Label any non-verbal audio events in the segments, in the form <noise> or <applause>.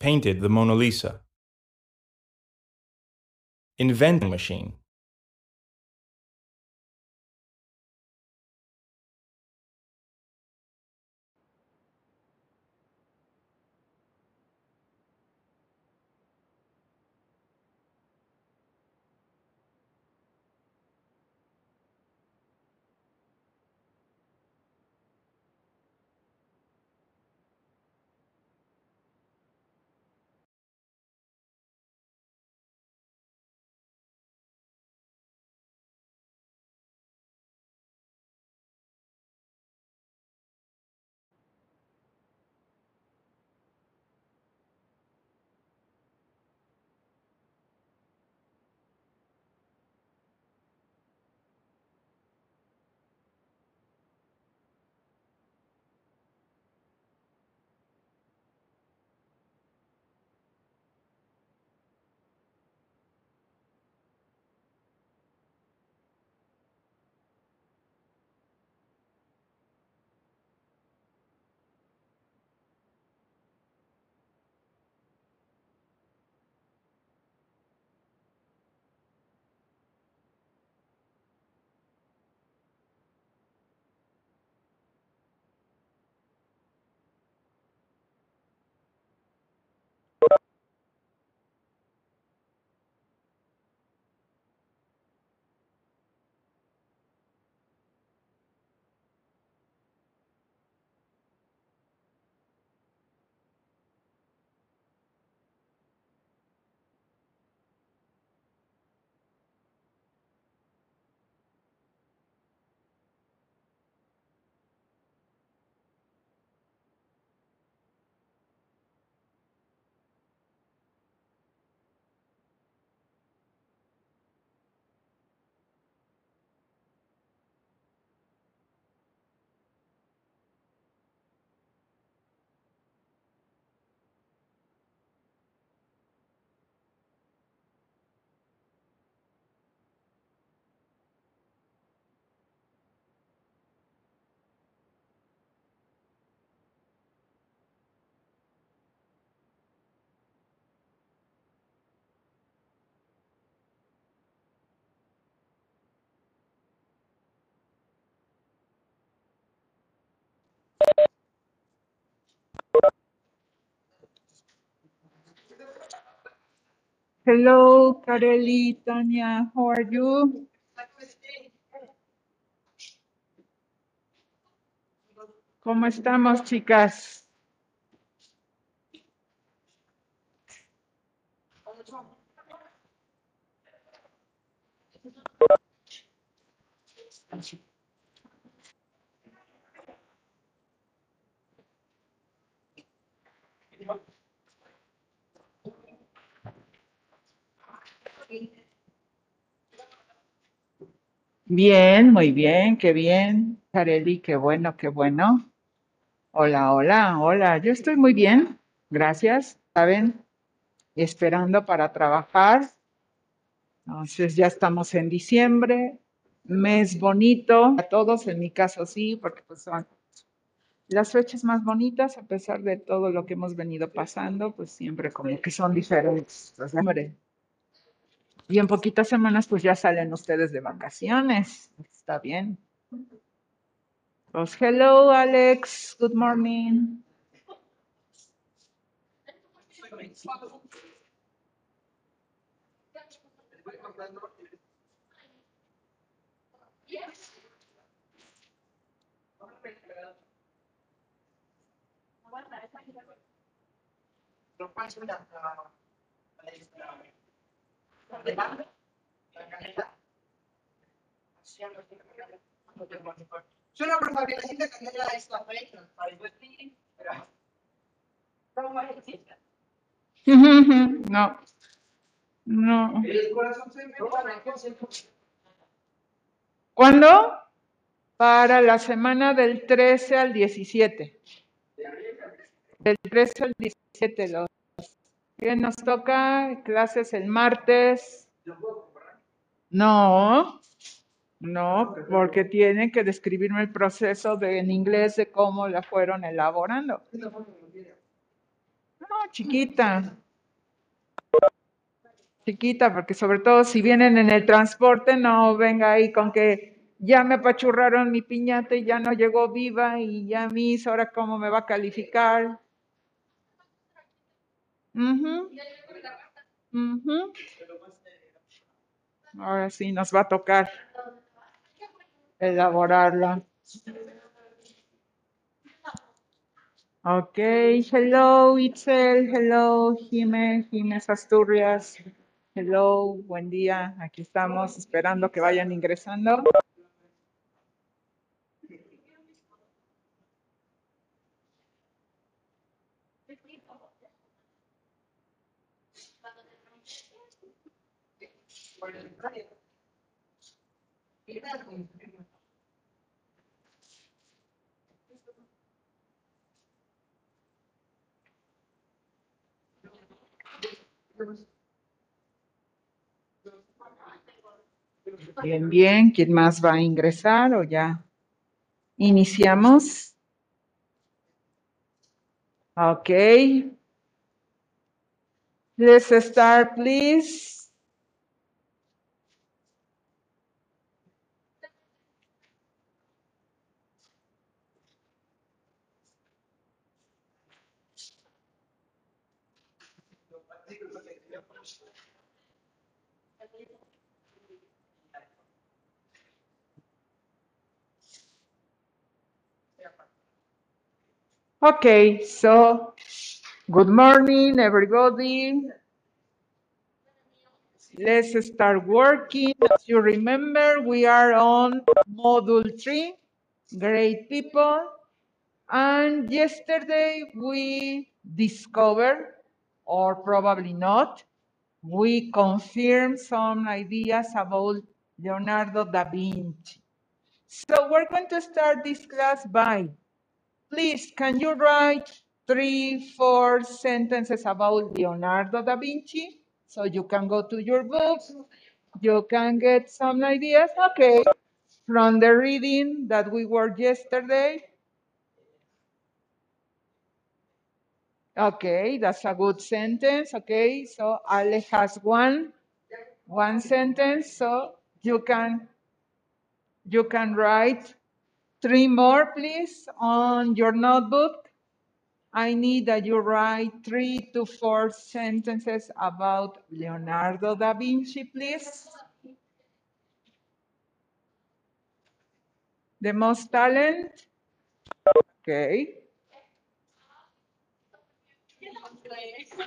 Painted the Mona Lisa. Inventing machine. Hello, Kareli, Tanya, how are you? ¿Cómo estamos, chicas? Bien, muy bien, qué bien. Kareli, qué bueno, qué bueno. Hola, hola, hola. Yo estoy muy bien, gracias. ¿Saben? esperando para trabajar. Entonces ya estamos en diciembre, mes bonito, a todos, en mi caso sí, porque pues son las fechas más bonitas, a pesar de todo lo que hemos venido pasando, pues siempre como que son diferentes. Y en poquitas semanas pues ya salen ustedes de vacaciones. Está bien. Pues hello Alex, good morning. Sulla probabilmente cambierà esta feina, No, no. El corazón se me ¿Cuándo? Para la semana del 13 al 17. Del 13 al 17. Los que nos toca clases el martes. No, no, porque tienen que describirme el proceso de, en inglés de cómo la fueron elaborando. No, chiquita. Chiquita, porque sobre todo si vienen en el transporte, no venga ahí con que ya me apachurraron mi piñata y ya no llegó viva y ya mis, ahora cómo me va a calificar. Ujú, ujú. Ahora sí nos va a tocar elaborarla. Ok, hello Itzel, hello Jime, Jiménez Asturias, hello, buen día, aquí estamos esperando que vayan ingresando. Bien, bien, ¿quién más va a ingresar o ya iniciamos? Ok. Let's start, please. Okay, so good morning, everybody. Let's start working. As you remember, we are on module three, great people. And yesterday we discovered, or probably not, we confirmed some ideas about Leonardo da Vinci. So we're going to start this class by Please, can you write three, four sentences about Leonardo da Vinci? So you can go to your books, you can get some ideas. Okay, from the reading that we were yesterday. Okay, that's a good sentence. Okay, so Ale has one, one sentence. So you can, you can write Three more, please, on your notebook. I need that you write three to four sentences about Leonardo da Vinci, please. The most talent? Okay.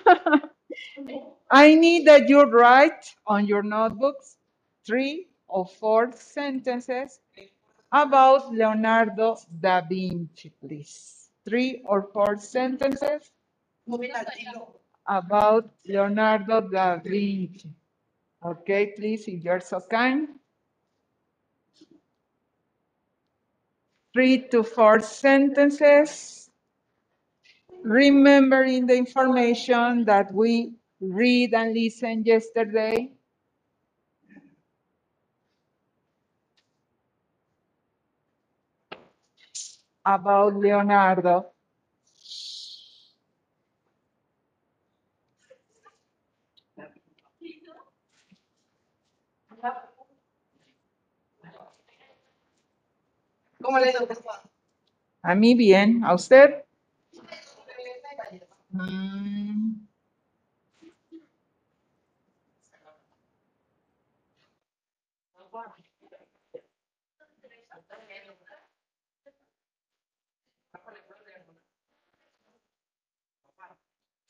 <laughs> I need that you write on your notebooks three or four sentences about Leonardo da Vinci, please. Three or four sentences about Leonardo da Vinci. Okay, please, if you're so kind. Three to four sentences. Remembering the information that we read and listen yesterday? About Leonardo. ¿Cómo le contestó? A mí bien, ¿a usted? Mm,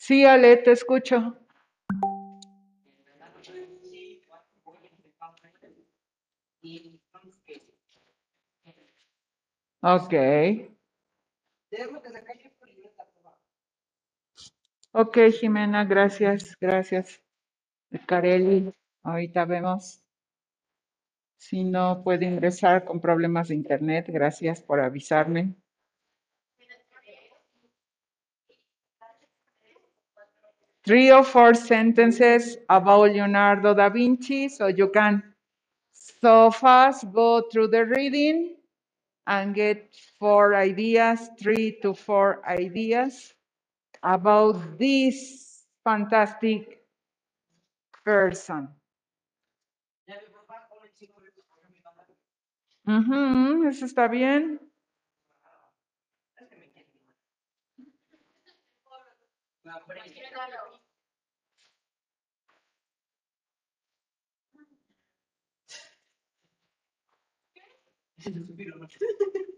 Sí, Ale, te escucho. Ok, ok, Jimena, gracias, gracias. Carelli, ahorita vemos. Si no puede ingresar con problemas de internet, gracias por avisarme. Three or four sentences about Leonardo da Vinci, so you can so fast go through the reading and get four ideas, three to four ideas about this fantastic person. Ujú, eso está bien. <laughs>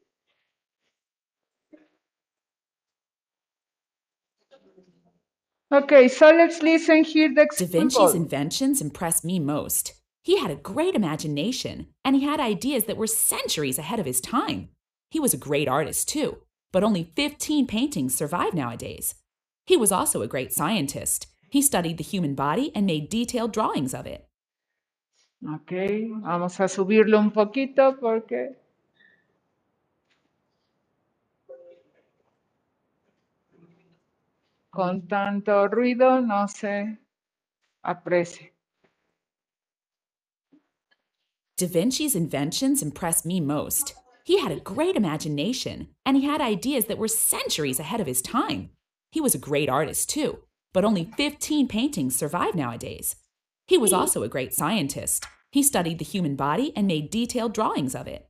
Okay, so let's listen here the Da Vinci's inventions impressed me most. He had a great imagination, and he had ideas that were centuries ahead of his time. He was a great artist, too, but only 15 paintings survive nowadays. He was also a great scientist. He studied the human body and made detailed drawings of it. Ok, vamos a subirlo un poquito porque... Con tanto ruido no se aprecia. Da Vinci's inventions impressed me most. He had a great imagination, and he had ideas that were centuries ahead of his time. He was a great artist, too, but only 15 paintings survive nowadays. He was also a great scientist. He studied the human body and made detailed drawings of it.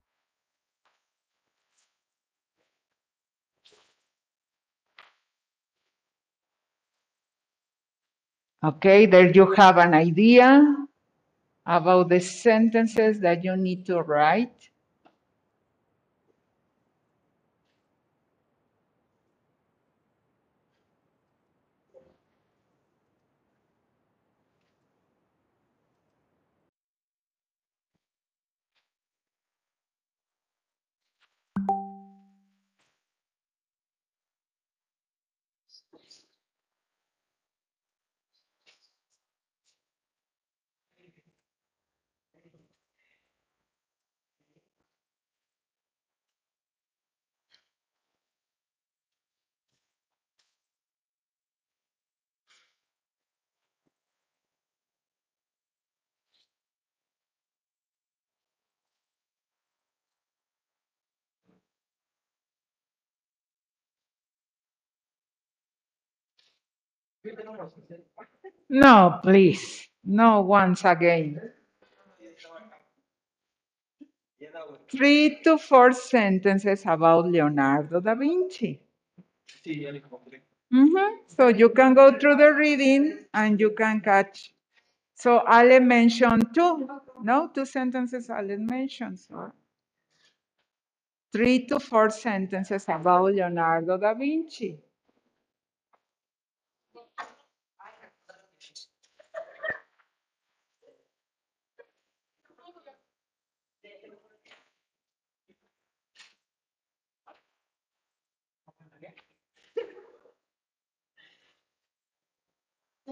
Okay, there you have an idea about the sentences that you need to write. No, please, no once again. Three to four sentences about Leonardo da Vinci. Mhm, So you can go through the reading and you can catch. So Ale mentioned two, no, two sentences Ale mentioned. So three to four sentences about Leonardo da Vinci.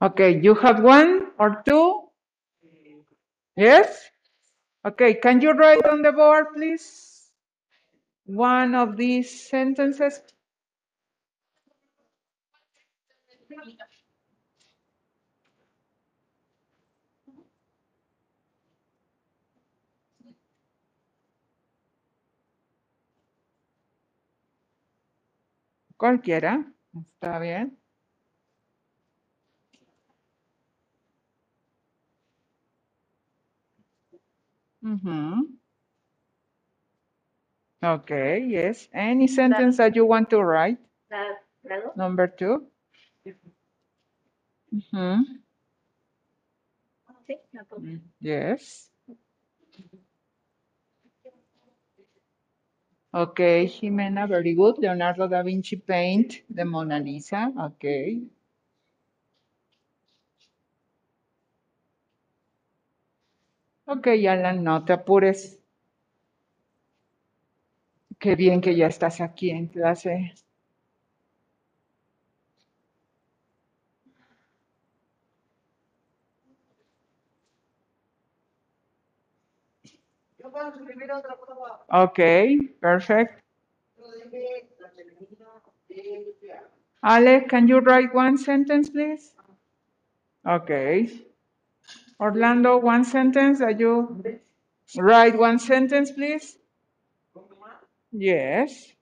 Okay, you have one or two? Yes? Okay, can you write on the board, please? One of these sentences. Cualquiera, está bien. Mhm. Okay, yes. Any sentence that you want to write? ¿Lado? Number two. Yes. Okay, Jimena, very good. Leonardo da Vinci paint the Mona Lisa. Okay. Okay, Alan, no te apures. Qué bien que ya estás aquí en clase. Okay, perfect. Lo dejé la femenina de Ale, can you write one sentence, please? Okay. Orlando, one sentence that you write one sentence, please? Yes.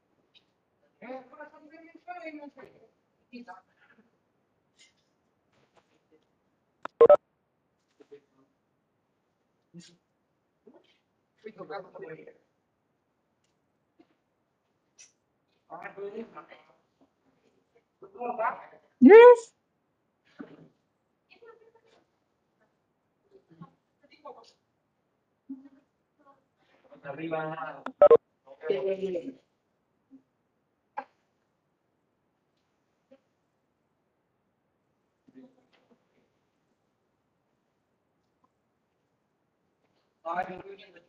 Yes. Mira, yo ahorita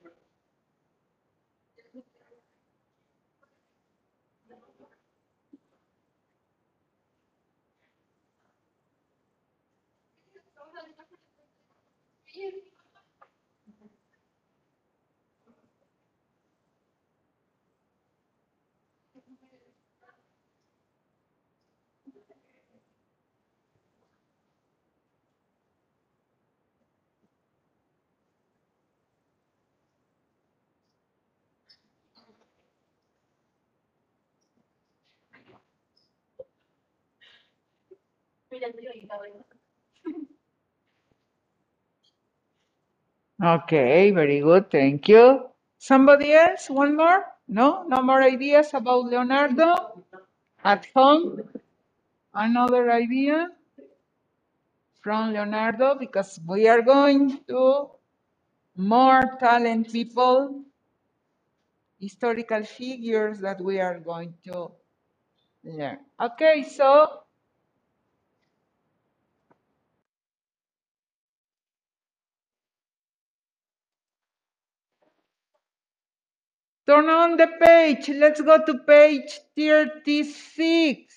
Okay, very good. Thank you. Somebody else? One more? No? No more ideas about Leonardo at home? Another idea from Leonardo because we are going to more talent people, historical figures that we are going to learn. Okay, so turn on the page. Let's go to page 36.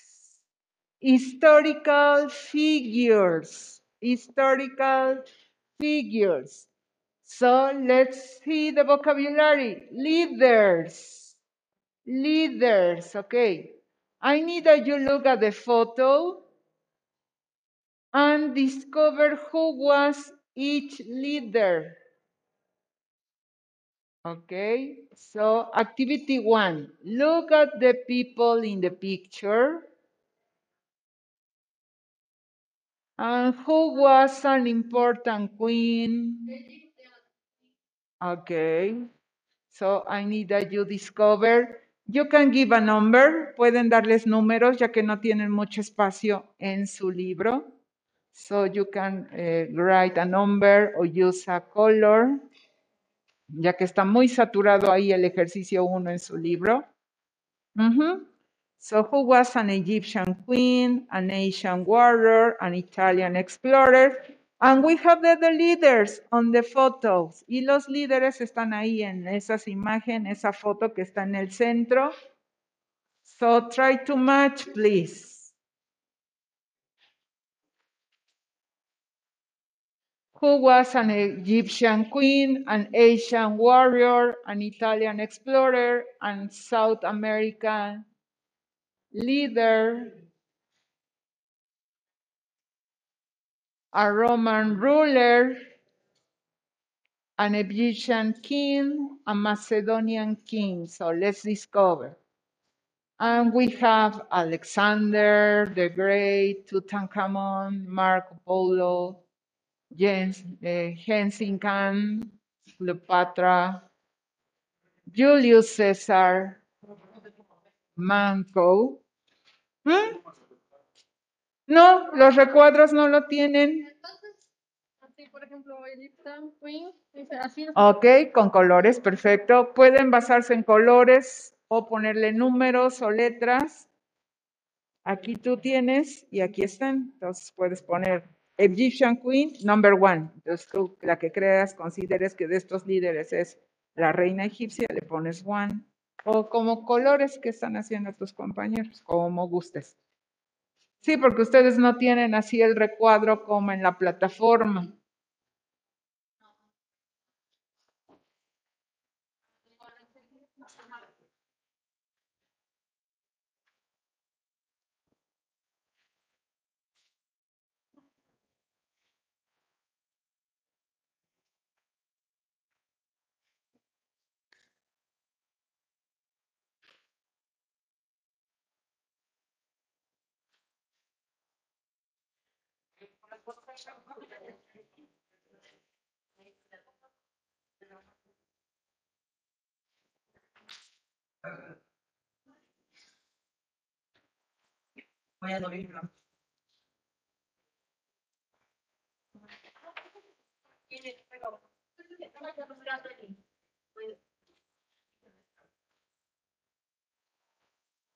Historical figures. Historical figures. So let's see the vocabulary. Leaders. Leaders. Okay. I need that you look at the photo and discover who was each leader. Okay, so activity one, look at the people in the picture. And who was an important queen? Okay, so I need that you discover. You can give a number, pueden darles números ya que no tienen mucho espacio en su libro. So you can eh, write a number or use a color, ya que está muy saturado ahí el ejercicio 1 en su libro. So, who was an Egyptian queen, an Asian warrior, an Italian explorer? And we have the, the leaders on the photos. Y los líderes están ahí en esas imágenes, esa foto que está en el centro. So, try to match, please. Who was an Egyptian queen, an Asian warrior, an Italian explorer, and South American leader, a Roman ruler, an Egyptian king, a Macedonian king. So let's discover. And we have Alexander the Great, Tutankhamun, Marco Polo, Jens, Genghis Khan, Cleopatra, Julius Caesar, Manco. ¿Mm? No, los recuadros no lo tienen. Así, por ejemplo, Queen, así. Ok, con colores, perfecto. Pueden basarse en colores o ponerle números o letras. Aquí tú tienes y aquí están. Entonces puedes poner Egyptian Queen, number one. Entonces tú, la que creas, consideres que de estos líderes es la reina egipcia, le pones one. O como colores que están haciendo tus compañeros, como gustes. Sí, porque ustedes no tienen así el recuadro como en la plataforma. 呃，我也是女的。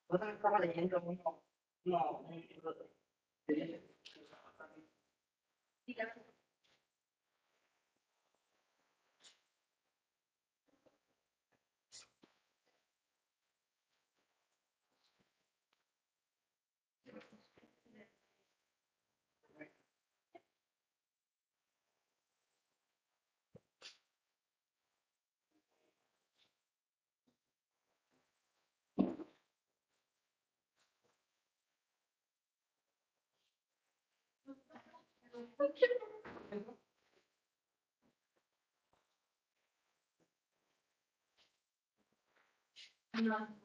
河南师范大学研招，招老师。Vez estaba leyendo mucho.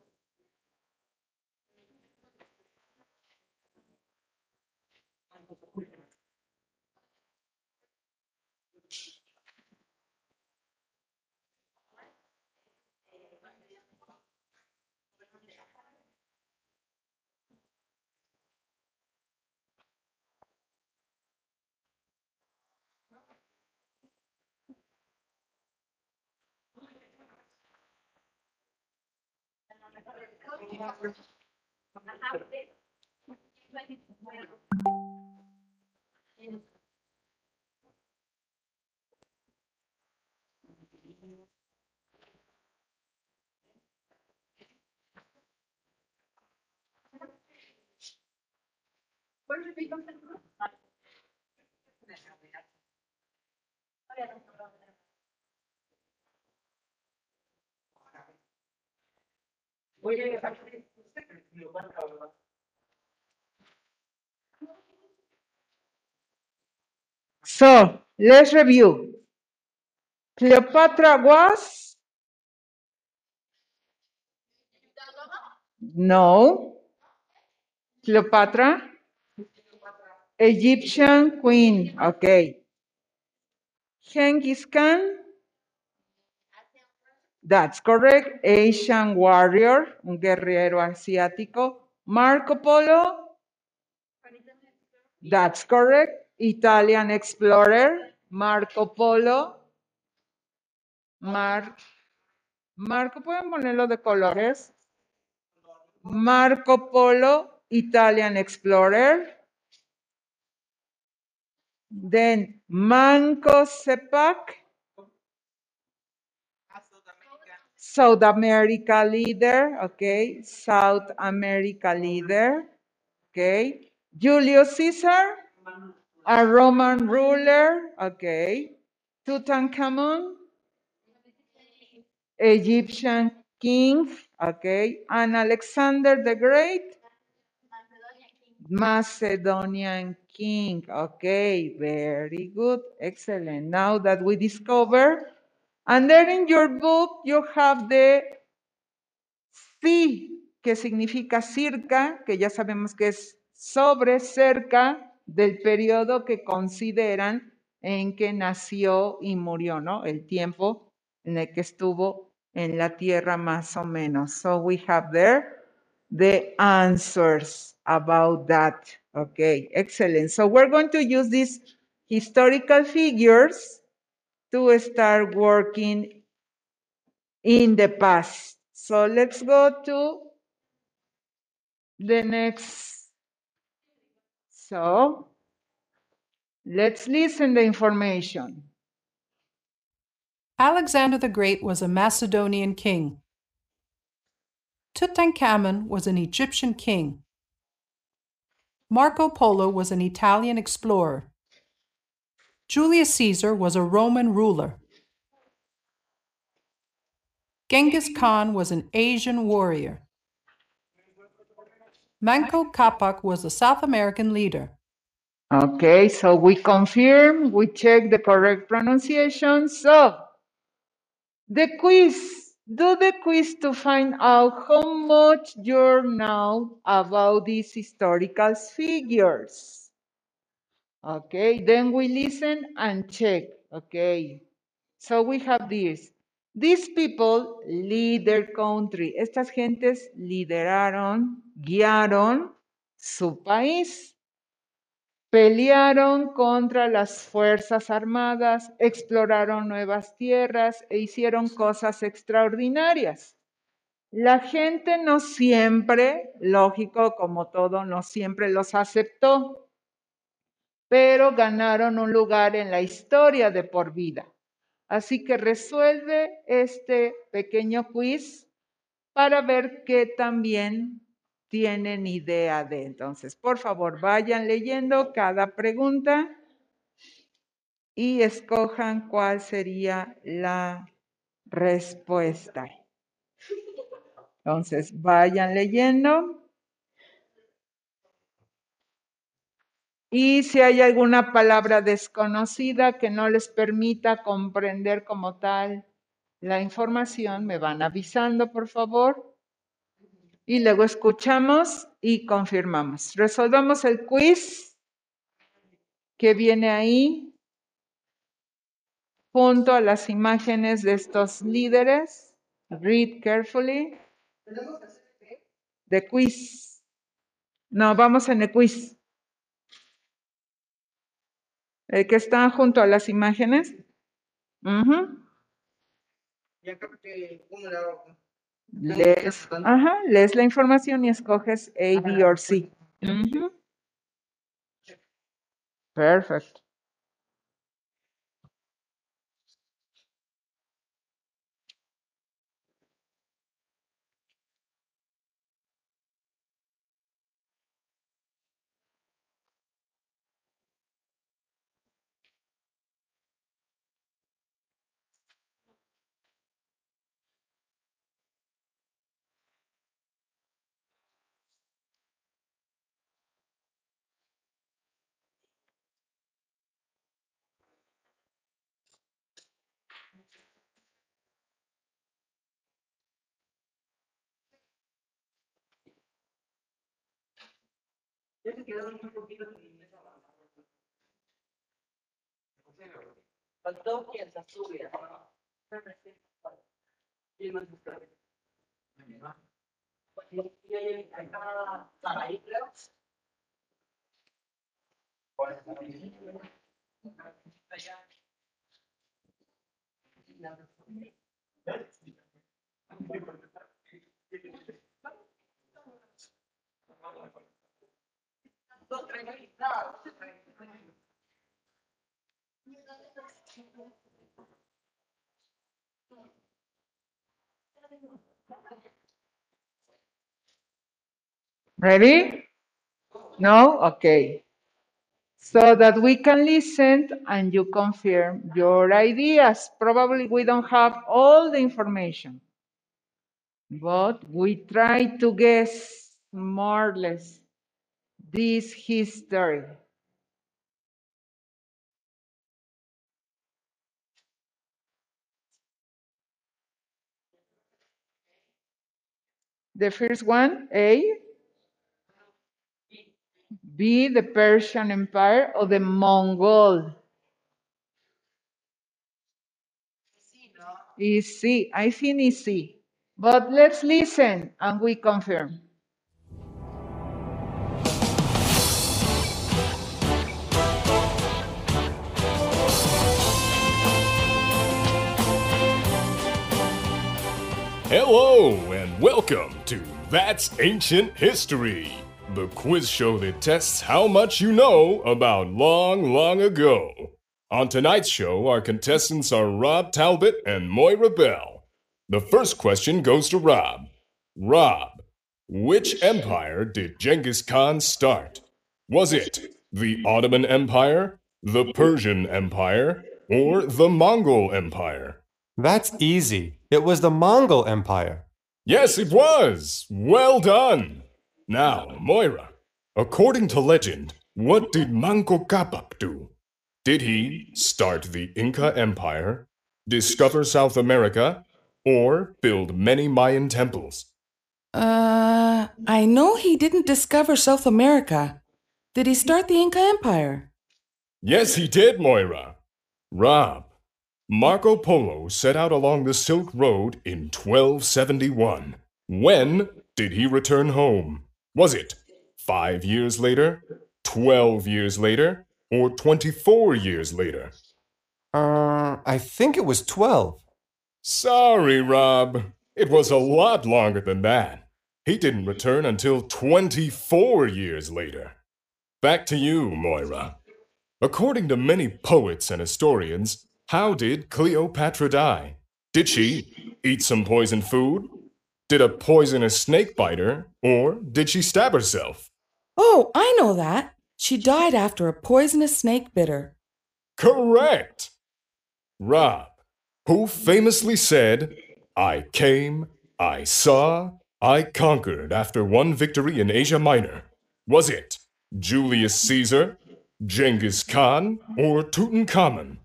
No, Voy a llegar. So let's review. Cleopatra was no. Cleopatra, Egyptian queen. Okay. Genghis Khan. That's correct. Asian warrior, un guerrero asiático. Marco Polo. That's correct. Italian explorer, Marco Polo. Mar Marco, ¿pueden ponerlo de colores? Marco Polo, Italian explorer. Then Manco Cepac, South America leader, okay, South America leader, okay. Julius Caesar, a Roman ruler, okay. Tutankhamun, Egyptian king, okay. And Alexander the Great, Macedonian king. Okay, very good, excellent. Now that we discover, and then in your book you have the sí, que significa circa, que ya sabemos que es sobre, cerca del periodo que consideran en que nació y murió, ¿no? El tiempo en el que estuvo en la tierra más o menos. So we have there the answers about that. Okay, excellent. So we're going to use these historical figures to start working in the past. So let's go to the next. So let's listen the information. Alexander the Great was a Macedonian king. Tutankhamun was an Egyptian king. Marco Polo was an Italian explorer. Julius Caesar was a Roman ruler. Genghis Khan was an Asian warrior. Manco Capac was a South American leader. Okay, so we confirm, we check the correct pronunciation. So the quiz, do the quiz to find out how much you know about these historical figures. Okay, then we listen and check. Okay, so we have this. These people lead their country. Estas gentes lideraron, guiaron su país. Pelearon contra las fuerzas armadas, exploraron nuevas tierras e hicieron cosas extraordinarias. La gente no siempre, lógico como todo, no siempre los aceptó, pero ganaron un lugar en la historia de por vida. Así que resuelve este pequeño quiz para ver qué también tienen idea de. Entonces, por favor, vayan leyendo cada pregunta y escojan cuál sería la respuesta. Entonces, vayan leyendo. Y si hay alguna palabra desconocida que no les permita comprender como tal la información, me van avisando, por favor. Y luego escuchamos y confirmamos. Resolvamos el quiz que viene ahí junto a las imágenes de estos líderes. Read carefully. The quiz. No, vamos en el quiz. El que está junto a las imágenes. Ya creo que uno la- Lees, ajá, lees la información y escoges A, B o C. Perfect. Faltó quien se sube. ¿Quién más está? Saraí, creo. Ready? No? Okay. So that we can listen and you confirm your ideas. Probably we don't have all the information, but we try to guess more or less this history. The first one, A. B, the Persian Empire or the Mongol? Is. I think C. But let's listen and we confirm. Hello, and welcome to That's Ancient History, the quiz show that tests how much you know about long, long ago. On tonight's show, our contestants are Rob Talbot and Moira Bell. The first question goes to Rob. Rob, which empire did Genghis Khan start? Was it the Ottoman Empire, the Persian Empire, or the Mongol Empire? That's easy. It was the Mongol Empire. Yes, it was. Well done. Now, Moira, according to legend, what did Manco Capac do? Did he start the Inca Empire, discover South America, or build many Mayan temples? Uh, I know he didn't discover South America. Did he start the Inca Empire? Yes, he did, Moira. Rob, Marco Polo set out along the Silk Road in 1271. When did he return home? Was it five years later, 12 years later, or 24 years later? Uh, I think it was 12. Sorry, Rob. It was a lot longer than that. He didn't return until 24 years later. Back to you, Moira. According to many poets and historians, how did Cleopatra die? Did she eat some poisoned food? Did a poisonous snake bite her? Or did she stab herself? Oh, I know that. She died after a poisonous snake bit her. Correct! Rob, who famously said, I came, I saw, I conquered after one victory in Asia Minor. Was it Julius Caesar, Genghis Khan, or Tutankhamun?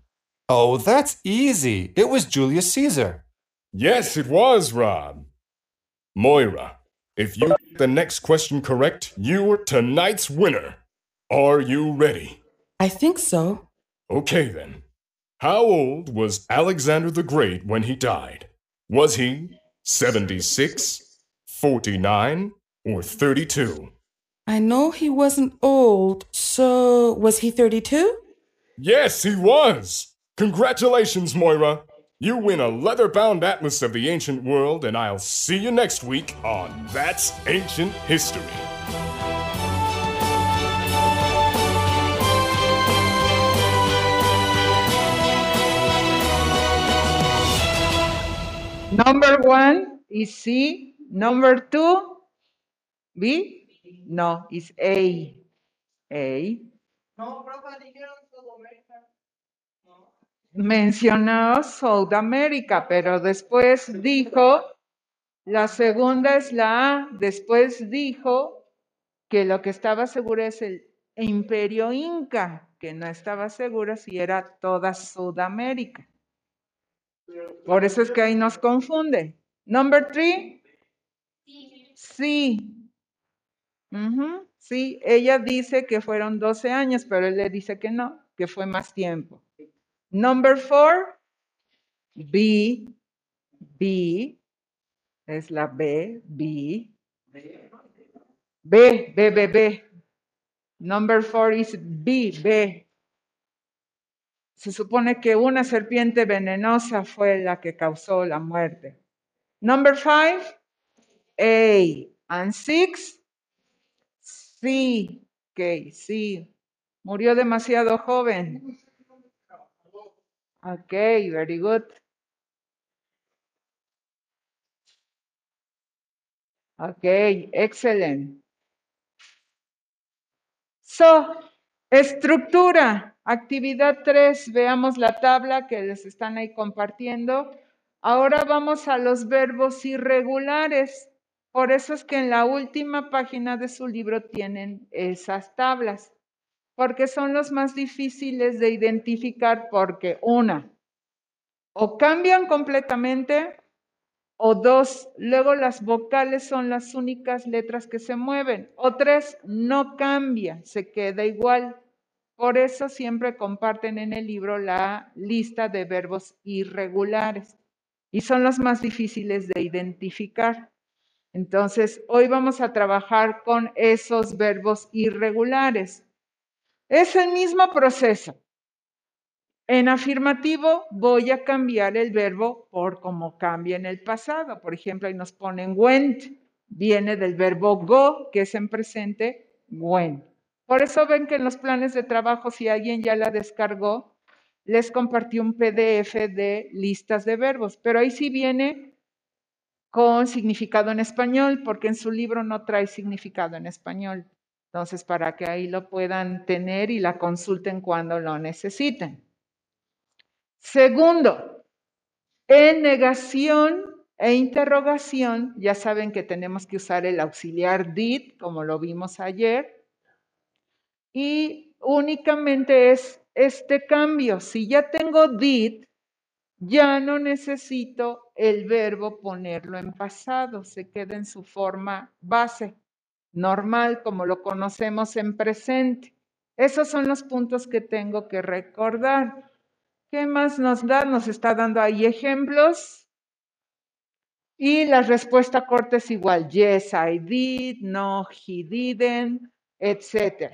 Oh, that's easy. It was Julius Caesar. Yes, it was, Rob. Moira, if you get the next question correct, you're tonight's winner. Are you ready? I think so. Okay then. How old was Alexander the Great when he died? Was he 76, 49, or 32? I know he wasn't old, so was he 32? Yes, he was! Congratulations, Moira! You win a leather bound atlas of the ancient world, and I'll see you next week on That's Ancient History. Number one is C. Number two, B. No, it's A. A. No, Mencionó Sudamérica, pero después dijo, la segunda es la A, después dijo que lo que estaba seguro es el imperio inca, que no estaba seguro si era toda Sudamérica. Por eso es que ahí nos confunde. Number three, sí. Sí, ella dice que fueron 12 años, pero él le dice que no, que fue más tiempo. Number four, B, B, es la B, B. B, B, B, B. Number four is B, B. Se supone que una serpiente venenosa fue la que causó la muerte. Number five, A. And six, C. Ok, sí. Murió demasiado joven. Ok, very good. Ok, excellent. So, estructura, actividad 3, veamos la tabla que les están ahí compartiendo. Ahora vamos a los verbos irregulares. Por eso es que en la última página de su libro tienen esas tablas, porque son los más difíciles de identificar porque una, o cambian completamente o dos, luego las vocales son las únicas letras que se mueven. O tres, no cambia, se queda igual. Por eso siempre comparten en el libro la lista de verbos irregulares y son los más difíciles de identificar. Entonces, hoy vamos a trabajar con esos verbos irregulares. Es el mismo proceso. En afirmativo voy a cambiar el verbo por como cambia en el pasado. Por ejemplo, ahí nos ponen went, viene del verbo go, que es en presente, went. Por eso ven que en los planes de trabajo, si alguien ya la descargó, les compartí un PDF de listas de verbos, pero ahí sí viene con significado en español, porque en su libro no trae significado en español. Entonces, para que ahí lo puedan tener y la consulten cuando lo necesiten. Segundo, en negación e interrogación, ya saben que tenemos que usar el auxiliar did, como lo vimos ayer, y únicamente es este cambio. Si ya tengo did, ya no necesito el verbo ponerlo en pasado, se queda en su forma base, normal, como lo conocemos en presente. Esos son los puntos que tengo que recordar. ¿Qué más nos da? Nos está dando ahí ejemplos. Y la respuesta corta es igual. Yes, I did. No, he didn't, etc.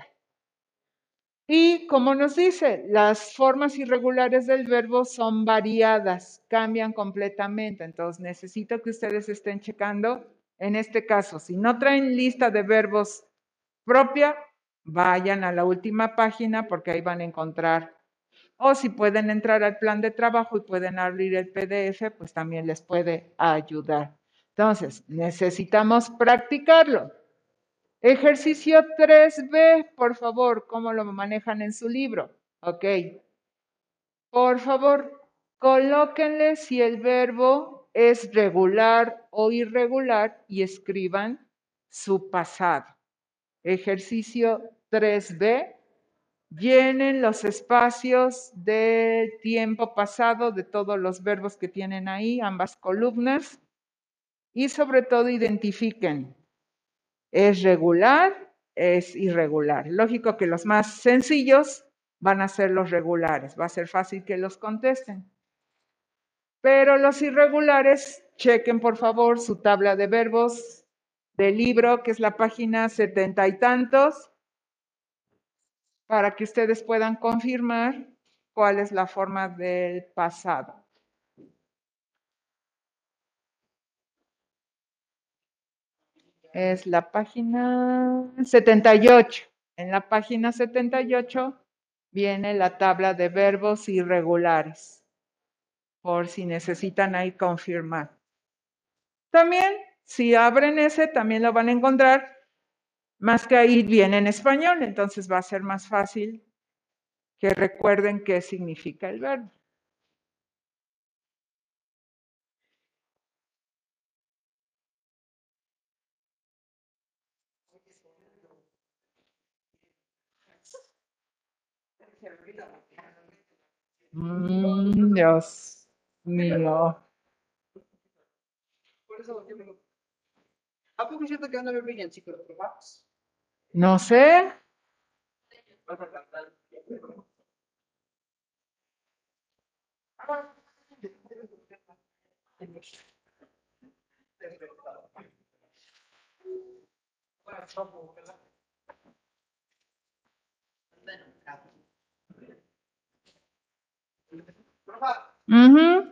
Y como nos dice, las formas irregulares del verbo son variadas, cambian completamente. Entonces necesito que ustedes estén checando. En este caso, si no traen lista de verbos propia, vayan a la última página porque ahí van a encontrar o si pueden entrar al plan de trabajo y pueden abrir el PDF, pues también les puede ayudar. Entonces, necesitamos practicarlo. Ejercicio 3B, por favor, ¿cómo lo manejan en su libro? Ok. Por favor, colóquenle si el verbo es regular o irregular y escriban su pasado. Ejercicio 3B, llenen los espacios de tiempo pasado de todos los verbos que tienen ahí, ambas columnas, y sobre todo identifiquen, ¿es regular? ¿Es irregular? Lógico que los más sencillos van a ser los regulares, va a ser fácil que los contesten. Pero los irregulares, chequen por favor su tabla de verbos del libro, que es la página setenta y tantos para que ustedes puedan confirmar cuál es la forma del pasado. Es la página 78. En la página 78 viene la tabla de verbos irregulares, por si necesitan ahí confirmar. También, si abren ese, también lo van a encontrar más que ahí viene en español, entonces va a ser más fácil que recuerden qué significa el verbo. Mm, Dios mío. ¿A poco es cierto que van a ver villancicos probados? No sé. Ujú.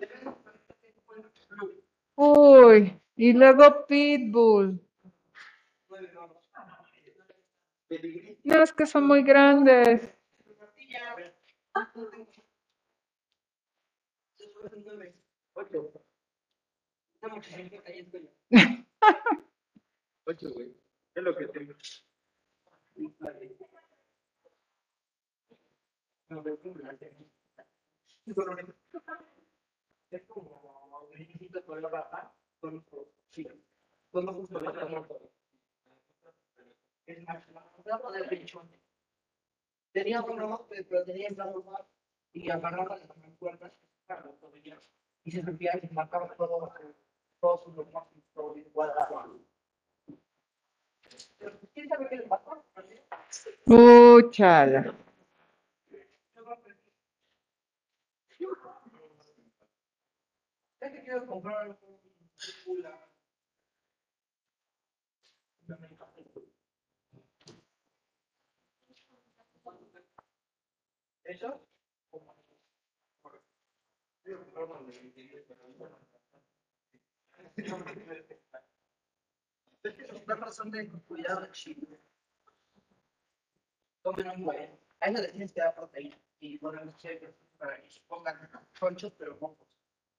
Uy, y luego Pitbull. No, es que son muy grandes. <laughs> Tenía un pero tenía en plan normal y agarraba las cuerdas y se rompía y marcaba todo, todos sus relojes, todo cuadrado. ¿quién sabe qué le pasó? Úchala. Es que quiero comprar los perros son de cuidado chido. Comen un. A eso le tienes que dar proteína. Y bueno, para que pongan conchos, pero mocos.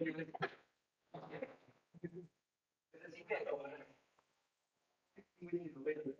Thank you.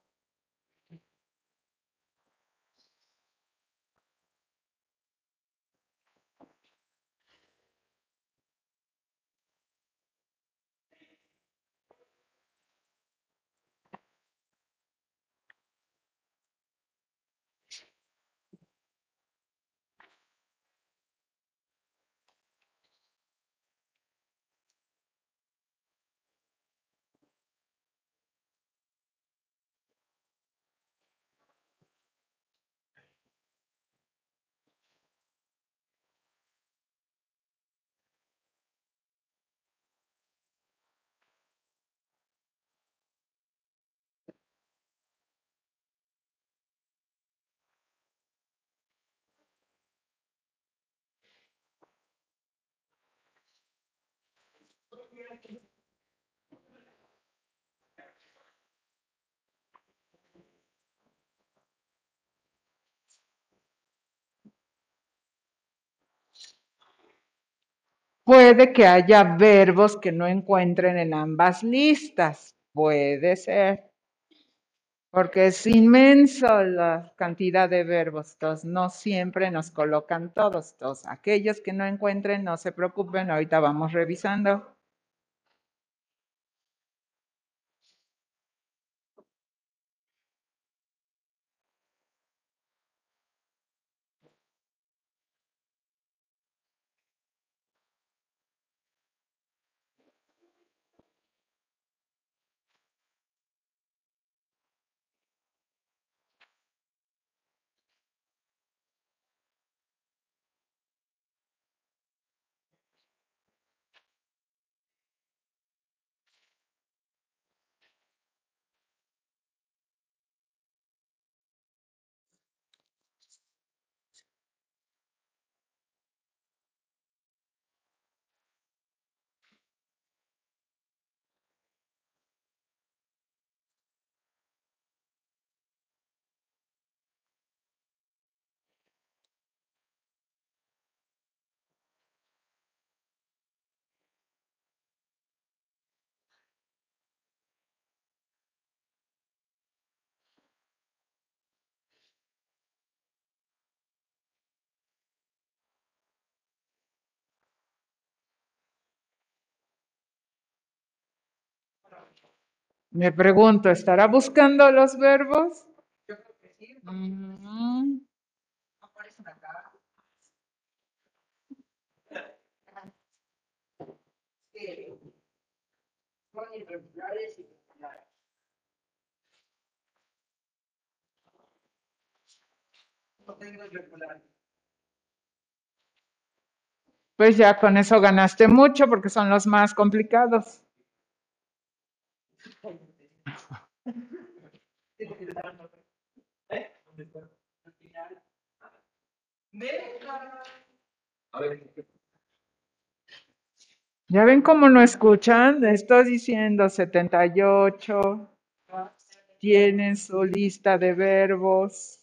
Puede que haya verbos que no encuentren en ambas listas. Puede ser. Porque es inmenso la cantidad de verbos. Entonces, no siempre nos colocan todos. Entonces, aquellos que no encuentren, no se preocupen. Ahorita vamos revisando. Me pregunto, ¿estará buscando los verbos? Mm, Aparecen acá. Sí. Son irregulares y regulares. No tengo irregulares. Pues ya con eso ganaste mucho porque son los más complicados. ¿Ya ven cómo no escuchan? Estoy diciendo 78. Tienen su lista de verbos.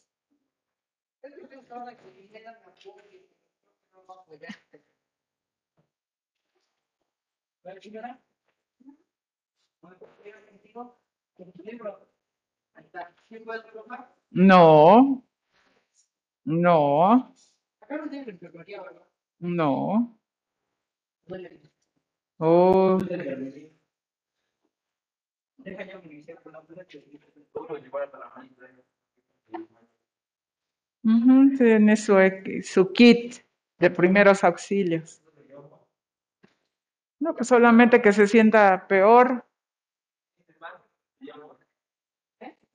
No. No. No. Oh. Ujú, Tiene su, su kit de primeros auxilios. No, pues solamente que se sienta peor.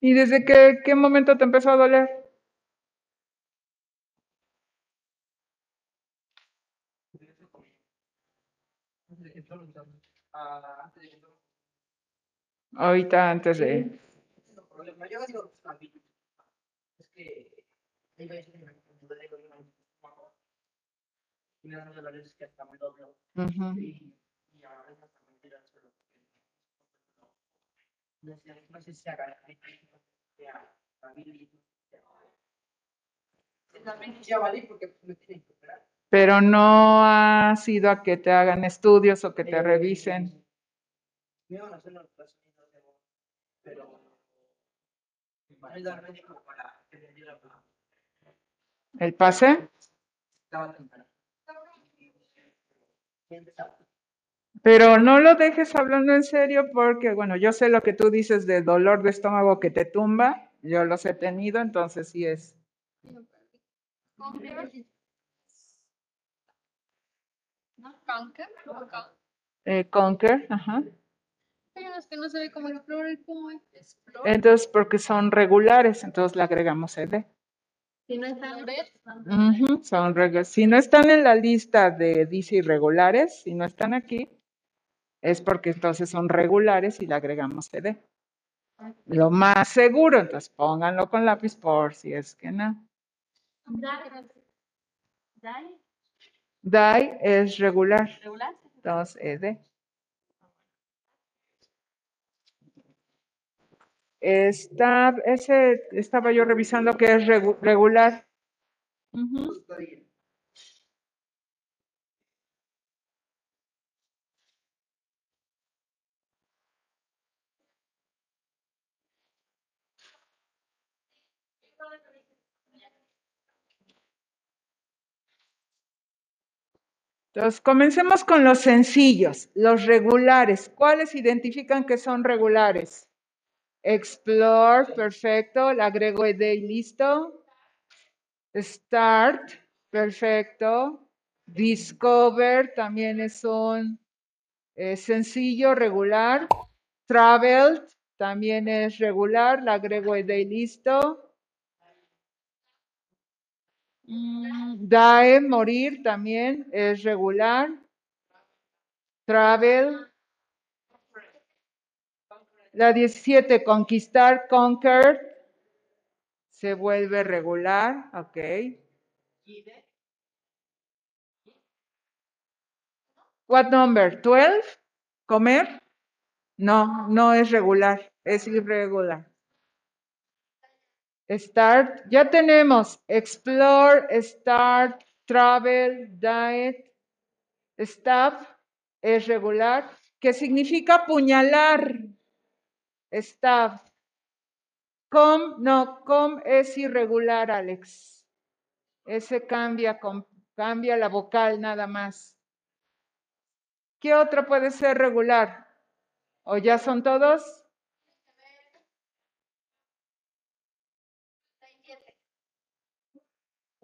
¿Y desde qué, qué momento te empezó a doler? Ahorita antes de... No problema. Yo digo, es que hay veces que me considero y me dan dolores que hasta me doblo. Ujú. Y, y ahora es hasta mentira, pero Pero no ha sido a que te hagan estudios o que te revisen. ¿El pase? estaba temprano. Pero no lo dejes hablando en serio porque, bueno, yo sé lo que tú dices del dolor de estómago que te tumba. Yo los he tenido, entonces sí es. Conquer. Eh, Conquer, ajá. Pero es que no se ve como Explorer. Entonces, porque son regulares, entonces le agregamos ed. Si no están en la lista de dice irregulares, si no están aquí, es porque entonces son regulares y le agregamos ed. Lo más seguro, entonces pónganlo con lápiz por si es que no. Dai, Die es regular, regular. entonces ed. Está, ese estaba yo revisando que es regu- regular. Ujú. Entonces, comencemos con los sencillos, los regulares. ¿Cuáles identifican que son regulares? Explore, perfecto. Le agrego ed y listo. Start, perfecto. Discover también es un eh, sencillo, regular. Traveled también es regular. Le agrego ed y listo. Mm, Die, morir también es regular. Travel. La 17, conquistar, conquer. Se vuelve regular, ok. What number? 12? ¿Comer? No, no es regular, es irregular. Start, ya tenemos explore, start, travel, diet, stop, es regular, que significa apuñalar. Stop. Com, no, com es irregular, Alex. Ese cambia, cambia la vocal nada más. ¿Qué otro puede ser regular? ¿O ya son todos?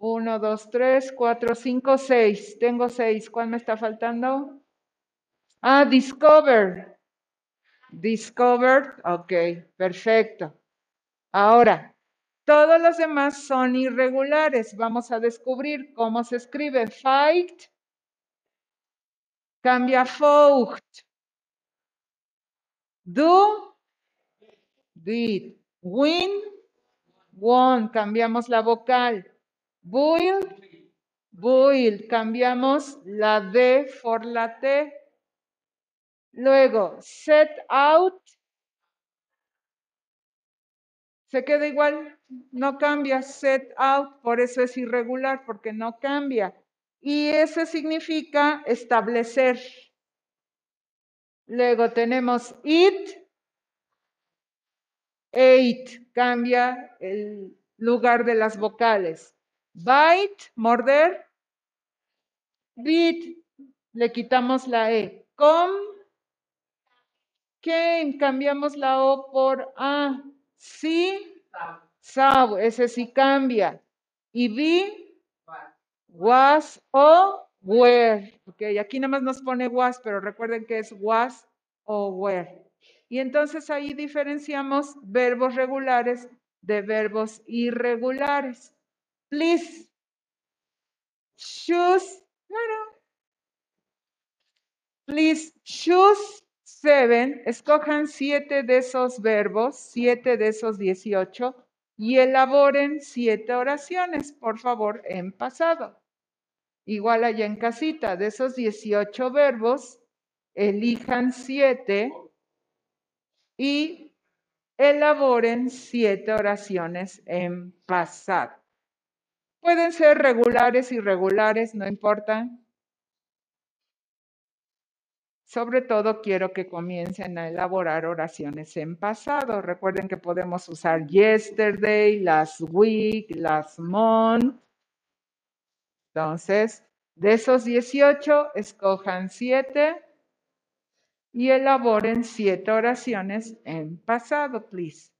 Uno, dos, tres, cuatro, cinco, seis. Tengo seis. ¿Cuál me está faltando? Ah, discover. Discovered. Ok, perfecto. Ahora, todos los demás son irregulares. Vamos a descubrir cómo se escribe. Fight. Cambia fought. Do. Did. Win. Won. Cambiamos la vocal. Build. Cambiamos la D por la T. Luego, set out. Se queda igual, no cambia, set out, por eso es irregular, porque no cambia. Y ese significa establecer. Luego tenemos it, ate, cambia el lugar de las vocales. Bite, morder. Bit, le quitamos la E. Come, came, cambiamos la O por A. Sí, saw, ese sí cambia. Y be, was o were. Ok, aquí nada más nos pone was, pero recuerden que es was o were. Y entonces ahí diferenciamos verbos regulares de verbos irregulares. Please choose, bueno, please choose seven, escojan siete de esos verbos, siete de esos 18 y elaboren siete oraciones, por favor, en pasado. Igual allá en casita, de esos 18 verbos, elijan siete y elaboren siete oraciones en pasado. Pueden ser regulares, irregulares, no importa. Sobre todo quiero que comiencen a elaborar oraciones en pasado. Recuerden que podemos usar yesterday, last week, last month. Entonces, de esos 18, escojan 7 y elaboren 7 oraciones en pasado, please.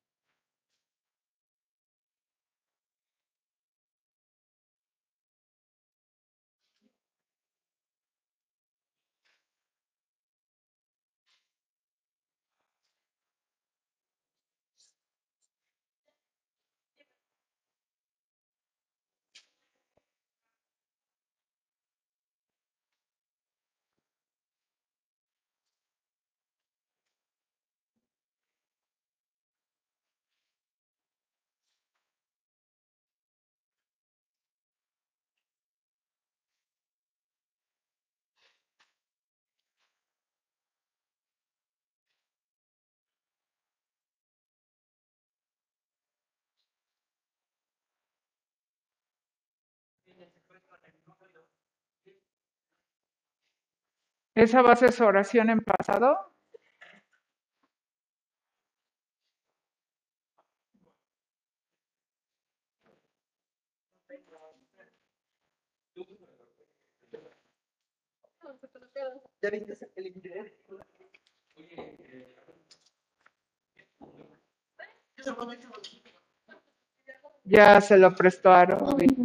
¿Esa va a ser su oración en pasado? ¿Ya viste el interior? Ya se lo prestó a Robbie.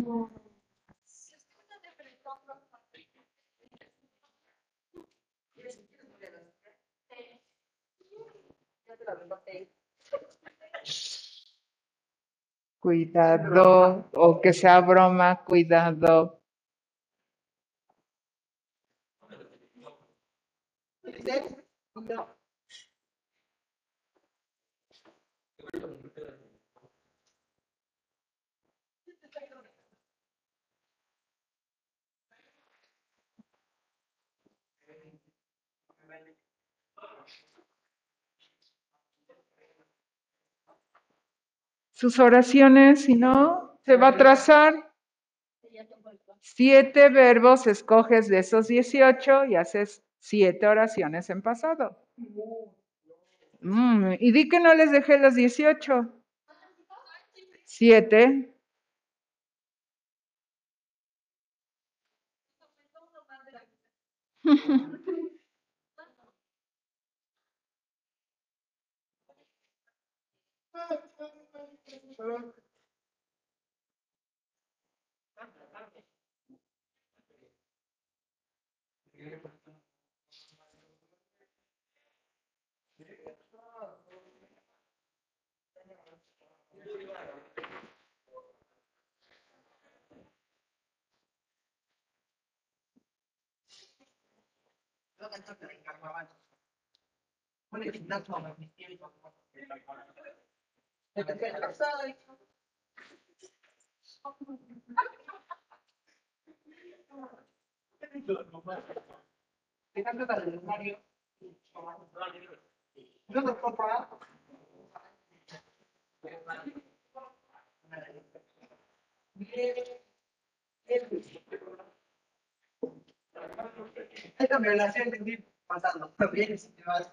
Cuidado, o que sea broma, cuidado. Sus oraciones, si no, se va a trazar. Siete verbos escoges de esos 18 y haces siete oraciones en pasado. Mm, y di que no les dejé los 18. Siete. <laughs> favor. Bueno, esta relación que pasando. Bien, si te vas.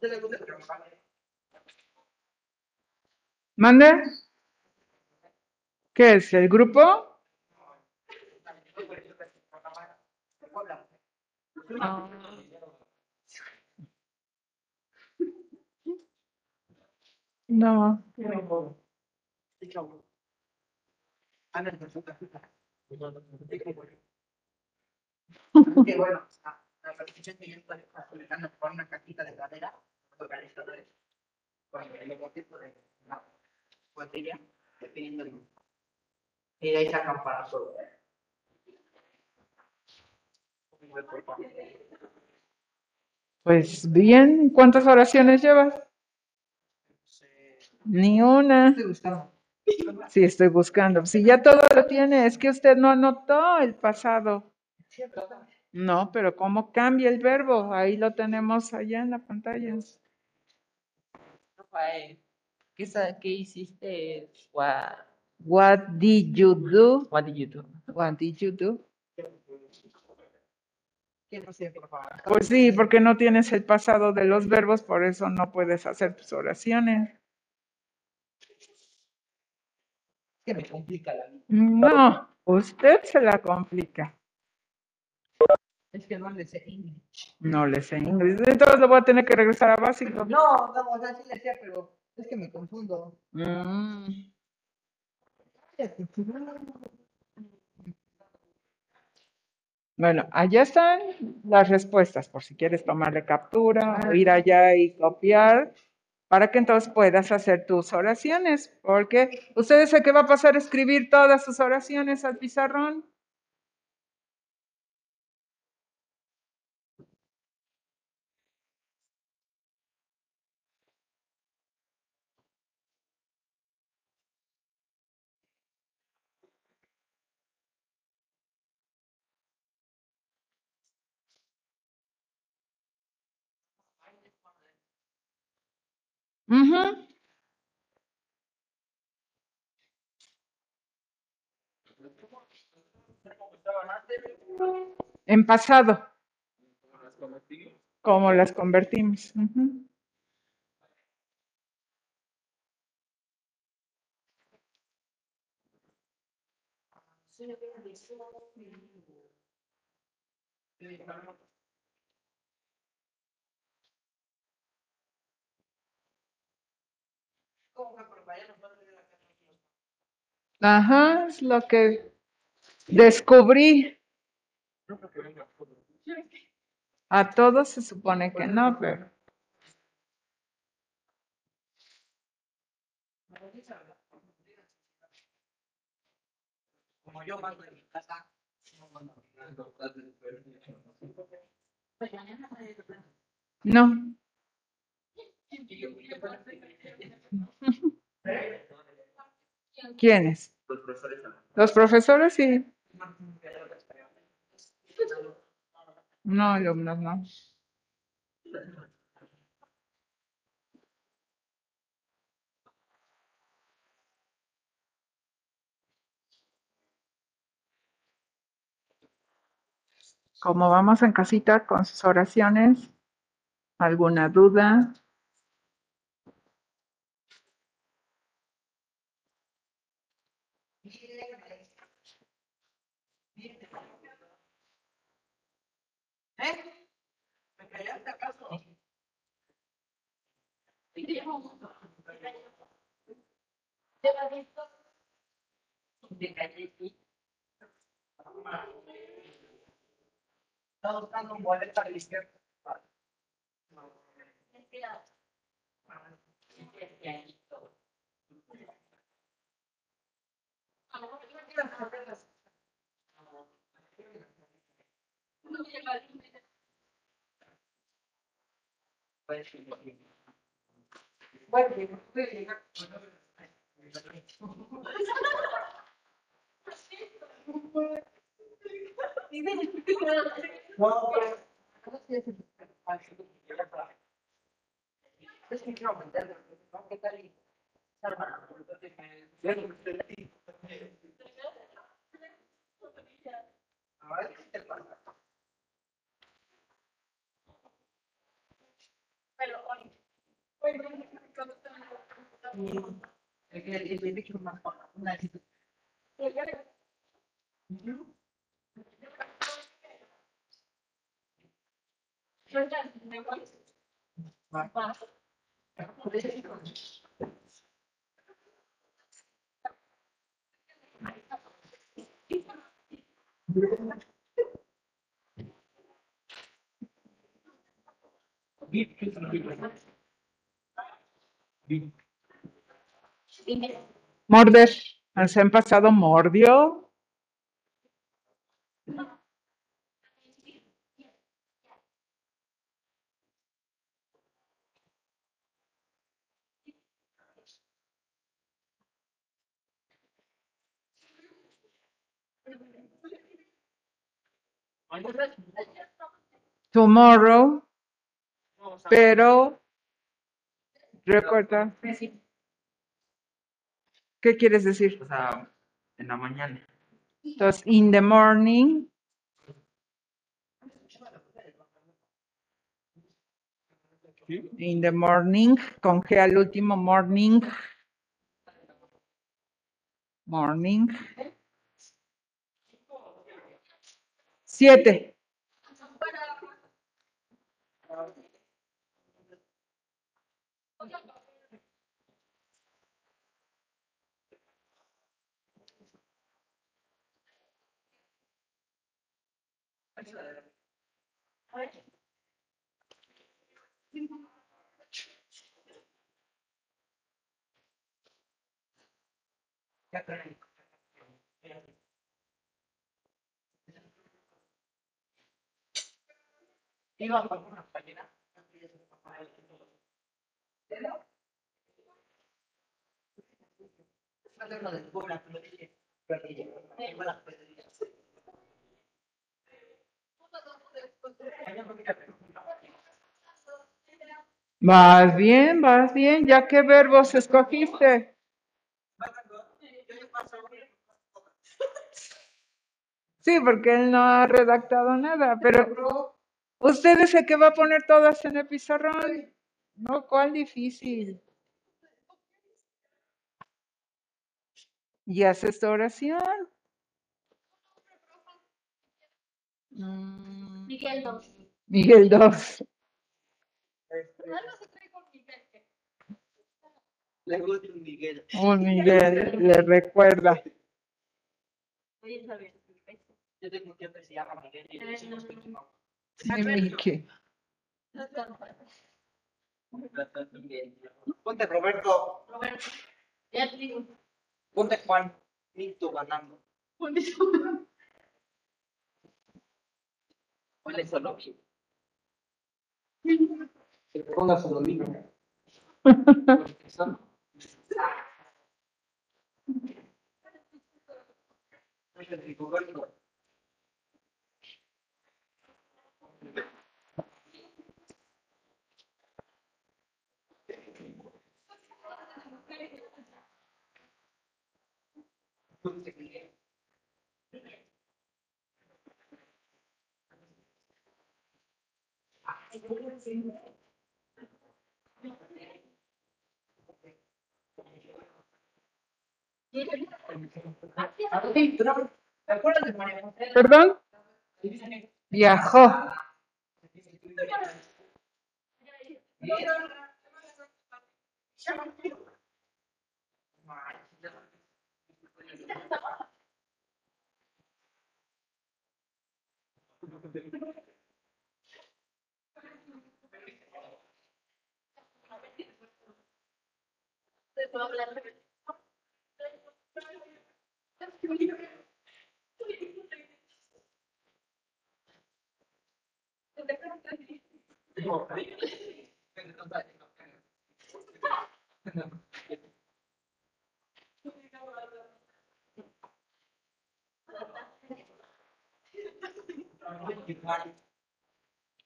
voy a preguntar cómo vas. ¿Mande? ¿Qué es? ¿El grupo? Ah. No. Bueno, la cajita de madera, localizadores, el de la botella, dependiendo del Y de ahí sacan para solo. Pues bien, ¿cuántas oraciones llevas? Ni una. Estoy buscando. Sí, estoy buscando. Si ya todo lo tiene, es que usted no anotó el pasado. No, pero ¿cómo cambia el verbo? Ahí lo tenemos allá en la pantalla. Rafael, ¿qué, hiciste? What, What did you do? what did you do? What did you do? Pues sí, porque no tienes el pasado de los verbos, por eso no puedes hacer tus oraciones. Que me complica la vida. No, usted se la complica. Es que no le sé inglés. No le sé inglés. Entonces lo voy a tener que regresar a básico. No, no, o sea, sí le sé, pero es que me confundo. Mm. Bueno, allá están las respuestas, por si quieres tomarle captura o ir allá y copiar, para que entonces puedas hacer tus oraciones, porque ustedes sé que va a pasar a escribir todas sus oraciones al pizarrón. En pasado. ¿Cómo las convertimos? Ujú. Ajá, es lo que descubrí. A todos se supone que no, pero no <laughs> mando no. ¿Quiénes? Los profesores sí. No, alumnos no. Como vamos en casita con sus oraciones, ¿alguna duda? ¿Eh? ¿Me callaste acaso? Está buscando un boleto a la izquierda. Es que quiero meterlo, ¿no? ¿Qué tal? A ver, ¿qué te pasa? Es que el el bicho más una Morder. ¿Se han pasado mordio? Tomorrow. Pero recuerda. ¿Qué quieres decir? O sea, en la mañana. Entonces, in the morning. In the morning, con G al último, morning. Morning. Siete. Vas bien, vas bien. ¿Ya qué verbos escogiste? Sí, porque él no ha redactado nada, pero usted es el que va a poner todas en el pizarrón. No, ¿cuál difícil? ¿Y haces tu oración? Mm, Miguel dos. Miguel 2. Algo se trae con Miguel. Le gusta un Miguel. Un Miguel le recuerda. Oye, Isabel. Yo tengo un tío que se llama Miguel y le decimos que es mamá. Sí, Miki. Miguel. Ponte Roberto. Roberto. Ya te digo. Ponte Juan. Minto ganando. ¿Dónde son? Ponle solo. Que ponga solo libro. Roberto. ¿Te acuerdas ¿Perdón? Viajó.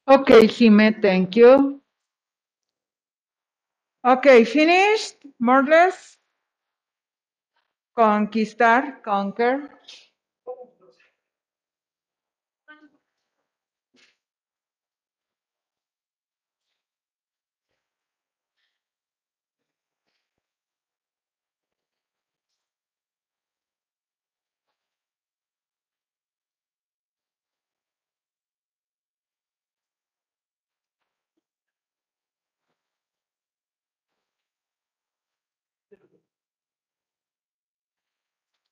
Okay, Jime, thank you. Okay, finished, more or less. Conquistar, conquer.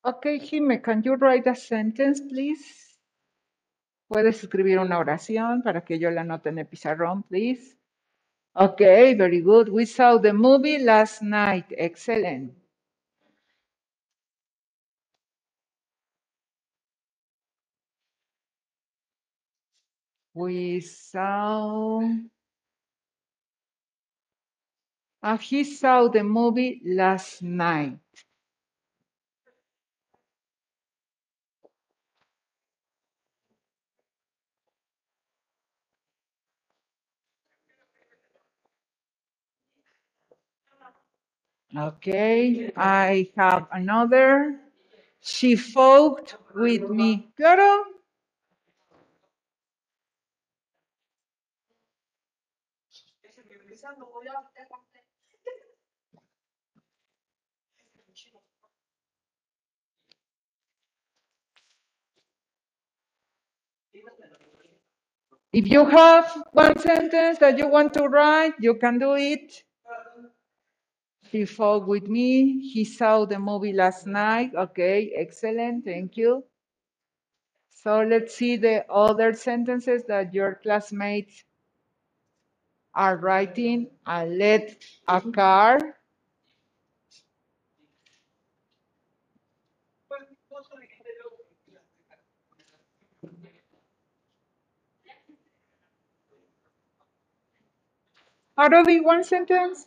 Okay, Jime, can you write a sentence, please? Puedes escribir una oración para que yo la anote en el pizarrón, please. Okay, very good. We saw the movie last night. Excellent. We saw. Ah, he saw the movie last night. Okay, I have another. She fought with me. Claro. If you have one sentence that you want to write, you can do it. He with me. He saw the movie last night. Okay, excellent. Thank you. So let's see the other sentences that your classmates are writing. I led a car. Adobe, one sentence.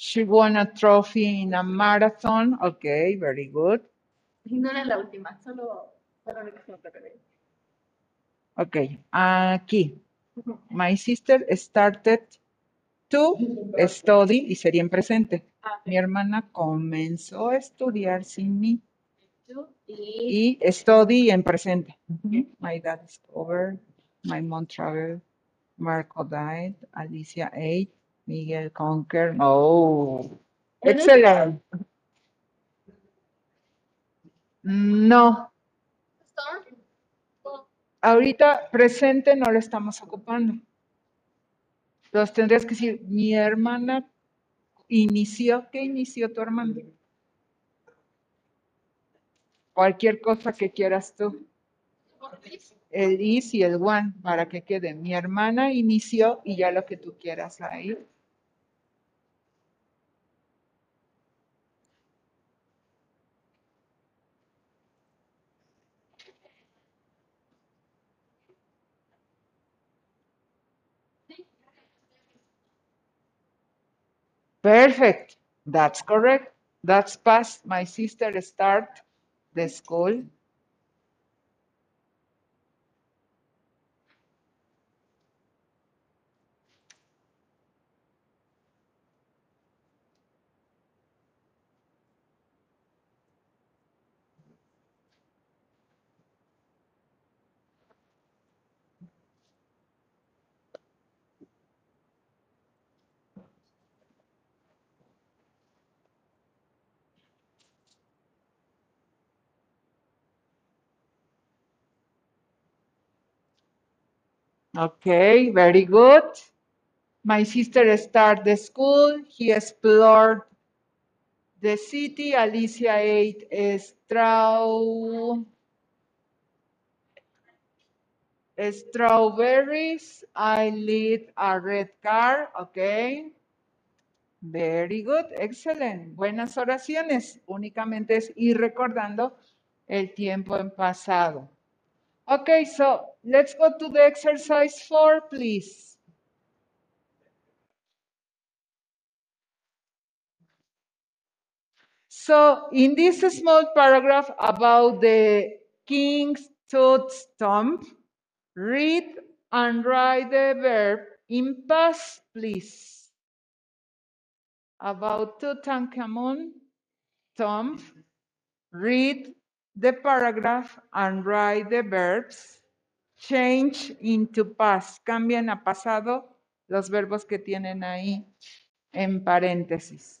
She won a trophy in a marathon. Okay, very good. Ignora la última, solo ocurre. Okay, aquí. My sister started to study y sería en presente. Mi hermana comenzó a estudiar sin mí Y y study en presente. My dad is over. My mom traveled. Marco died. Alicia ate. Miguel conquered. Oh, excellent. No, ahorita presente no lo estamos ocupando. Entonces tendrías que decir, mi hermana inició. ¿Qué inició tu hermana? Cualquier cosa que quieras tú. El is y el one para que quede. Mi hermana inició y ya lo que tú quieras ahí. Perfect. That's correct. That's past. My sister start the school. Okay, very good. My sister started the school. He explored the city. Alicia ate straw, strawberries. I lit a red car. Okay. Very good, excellent. Buenas oraciones. Únicamente es ir recordando el tiempo en pasado. Okay, so let's go to the exercise four, please. So in this small paragraph about the king's tooth stump, read and write the verb in past, please. About Tutankhamun, tomb, read the paragraph and write the verbs. Change into past. Cambian a pasado los verbos que tienen ahí en paréntesis.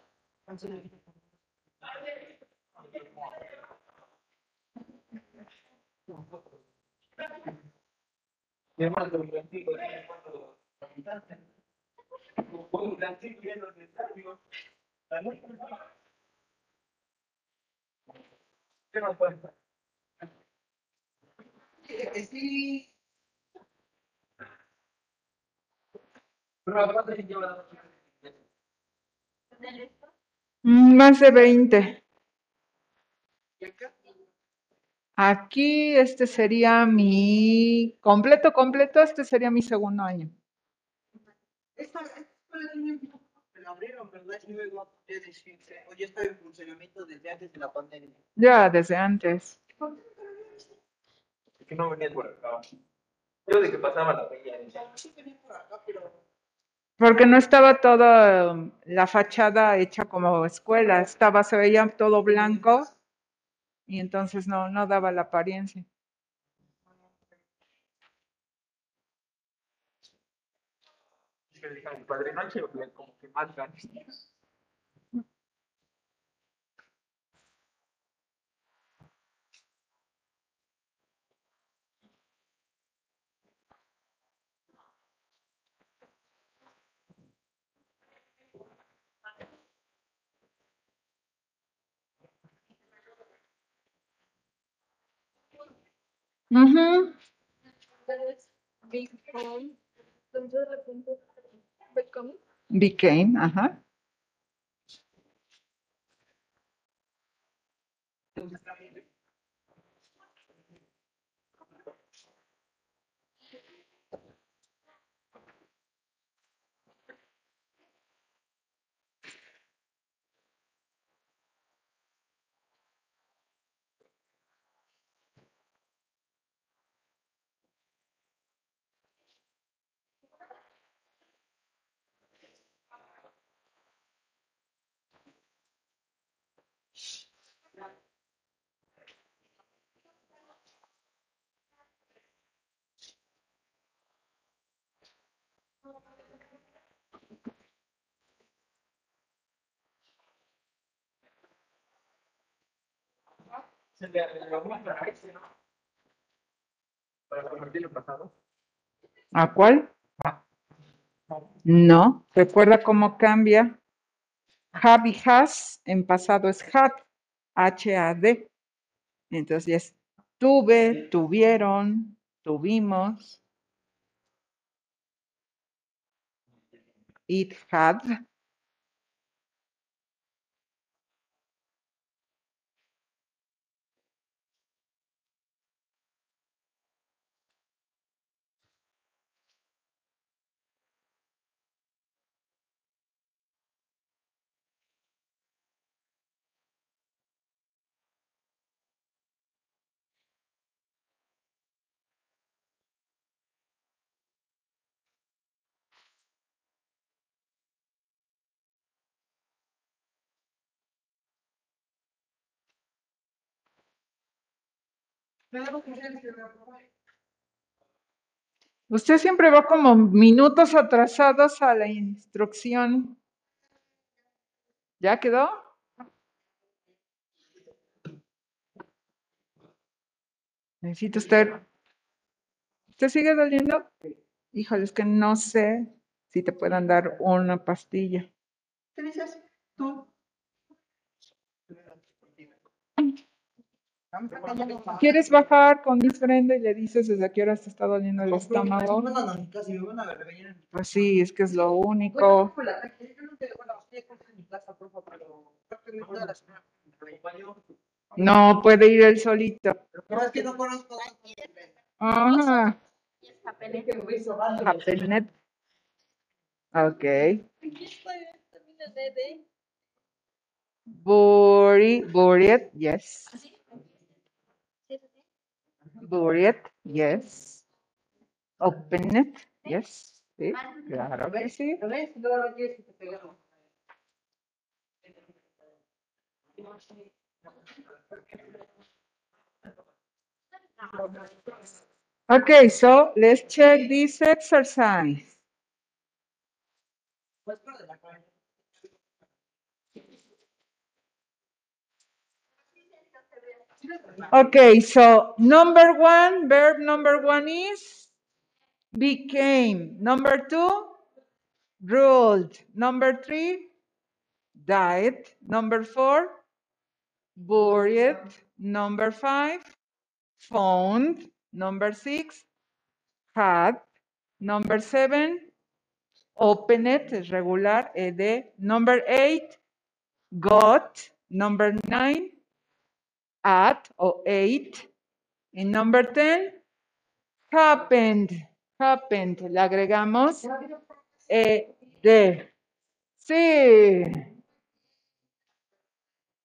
¿Qué nos puede? Sí. Pero de llevar Mm, Más de 20. ¿Y acá? Aquí este sería mi completo, completo, este sería mi segundo año. Esta, esta me la abrieron, ¿verdad? Es nuevo, ya decirse, o ya está en funcionamiento desde antes de la pandemia. Ya, desde antes. Es que no venía por acá. Yo de que pasaba la veía. Sí venía por acá, pero Porque no estaba toda la fachada hecha como escuela, estaba, se veía todo blanco y entonces no, no daba la apariencia. más ganas. Ujú. Become. Entonces de repente, become. Became, ajá. Para convertirlo en pasado. ¿A cuál? No. Recuerda cómo cambia. Have y has en pasado es had, H-A-D. Entonces tuve, tuvieron, tuvimos. It had. Usted siempre va como minutos atrasados a la instrucción. ¿Ya quedó? Necesito usted. ¿Usted sigue doliendo? Híjole, es que no sé si te puedan dar una pastilla. ¿Qué dices? Tú. ¿Quieres bajar con Miss Brenda y le dices desde qué hora te está doliendo el estómago? Pues sí, es que es lo único. No pero puede ir él solito. No, es que no conozco Ah, mal. Happynet. Ok. Buri, buried, yes. Buried, yes. Open it, yes. Sí, claro que sí. ¿Lo ves? No lo quieres que te pegamos. Okay, so let's check this exercise. Okay, so number one, verb number one is became. Number two, ruled. Number three, died. Number four, buried. Number five, found. Number six, had. Number seven, open it, regular, ed. Number eight, got. Number nine, at o ate. And number 10, happened. Happened. Le agregamos ed. Sí.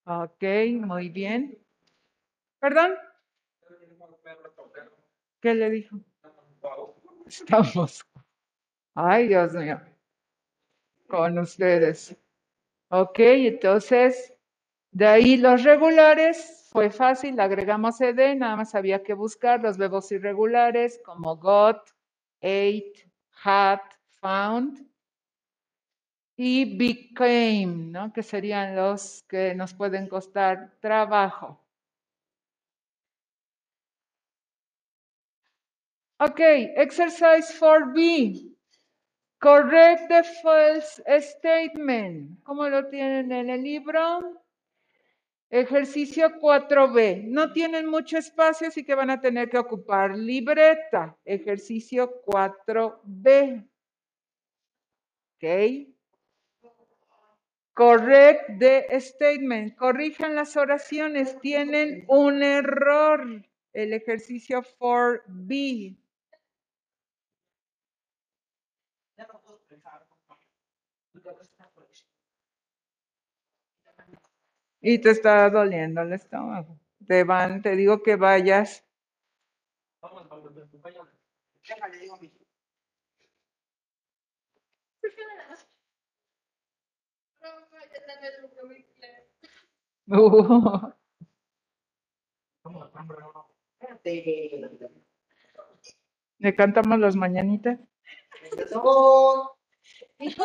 Ok, muy bien. ¿Perdón? ¿Qué le dijo? Estamos. Ay, Dios mío. Con ustedes. Ok, entonces, de ahí los regulares, fue fácil, agregamos ed, nada más había que buscar los verbos irregulares como got, ate, had, found y became, ¿no? Que serían los que nos pueden costar trabajo. Ok, exercise 4B. Correct the false statement. ¿Cómo lo tienen en el libro? Ejercicio 4B. No tienen mucho espacio, así que van a tener que ocupar libreta. Ejercicio 4B. Ok. Correct the statement. Corrijan las oraciones. Tienen un error. El ejercicio 4B. Y te está doliendo el estómago. Te van, te digo que vayas. Déjale, digo a mi Uh. ¿Le cantamos las mañanitas?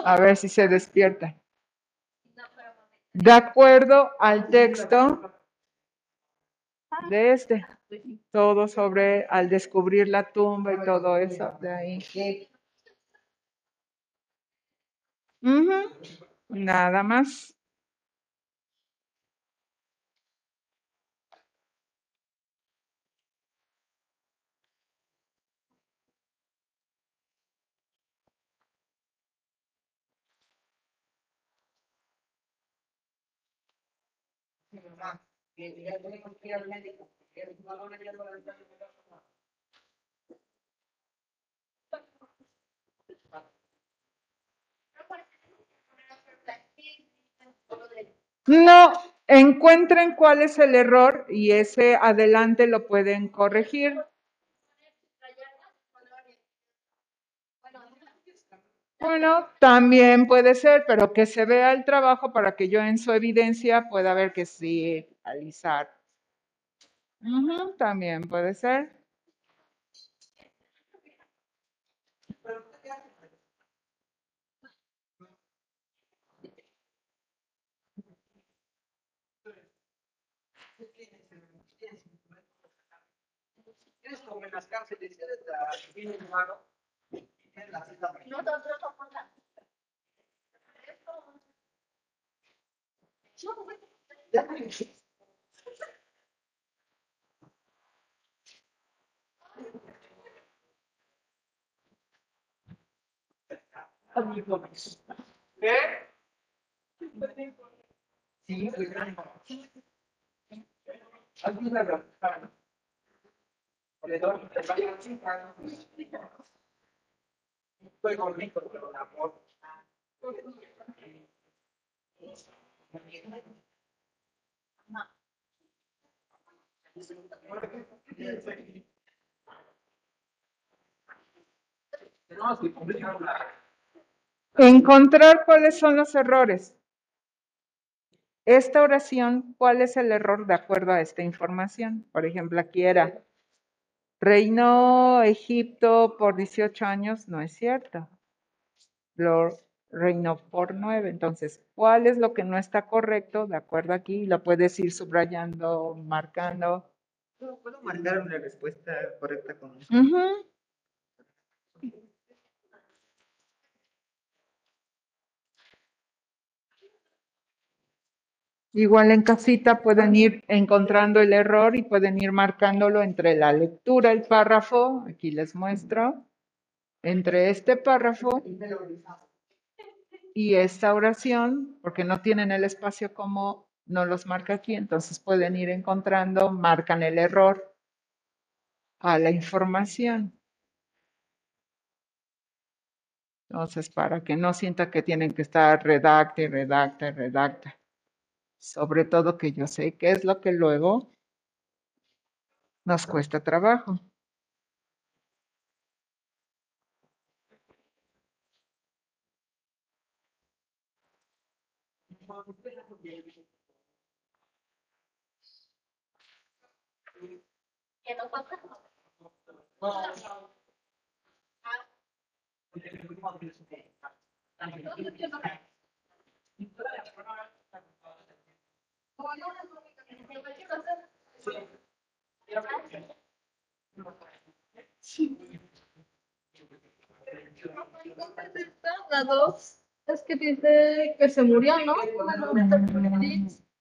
A ver si se despierta. De acuerdo al texto de este. Todo sobre al descubrir la tumba y todo eso de ahí. Nada más. No, encuentren cuál es el error y ese adelante lo pueden corregir. Bueno, también puede ser, pero que se vea el trabajo para que yo en su evidencia pueda ver que sí, alisar. Ujú, también puede ser. Las es la celda No, no, no, no, no. ¿Qué? Sí, pues, ayúdalo. Le doy- le doy un chica. Estoy gordito, pero la amor. Encontrar cuáles son los errores. Esta oración, ¿cuál es el error de acuerdo a esta información? Por ejemplo, aquí era, reinó Egipto por 18 años, no es cierto. Lo reinó por 9. Entonces, ¿cuál es lo que no está correcto? De acuerdo aquí, lo puedes ir subrayando, marcando. ¿Puedo mandar una respuesta correcta con eso? Ujú. Igual en casita pueden ir encontrando el error y pueden ir marcándolo entre la lectura, el párrafo, aquí les muestro, entre este párrafo y esta oración, porque no tienen el espacio como no los marca aquí, entonces pueden ir encontrando, marcan el error a la información. Entonces, para que no sienta que tienen que estar redacta y redacta y redacta. Sobre todo que yo sé qué es lo que luego nos cuesta trabajo. La dos es que dice que se murió, ¿no?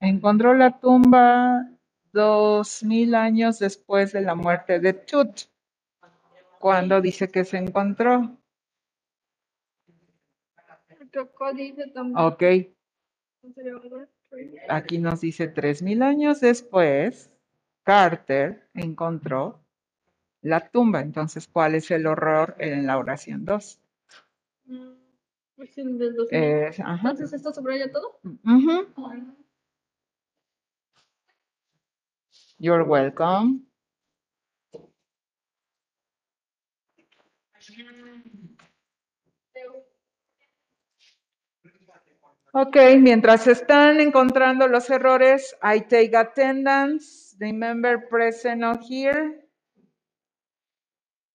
Encontró la tumba dos mil años después de la muerte de Tut. Cuando dice que se encontró. Ok, aquí nos dice tres mil años después, Carter encontró la tumba. Entonces, ¿cuál es el horror en la oración 2? Mm, pues el del 2000. Eh. Entonces, ¿esto subraya todo? You're welcome. Ok, mientras están encontrando los errores, I take attendance. Remember present or here.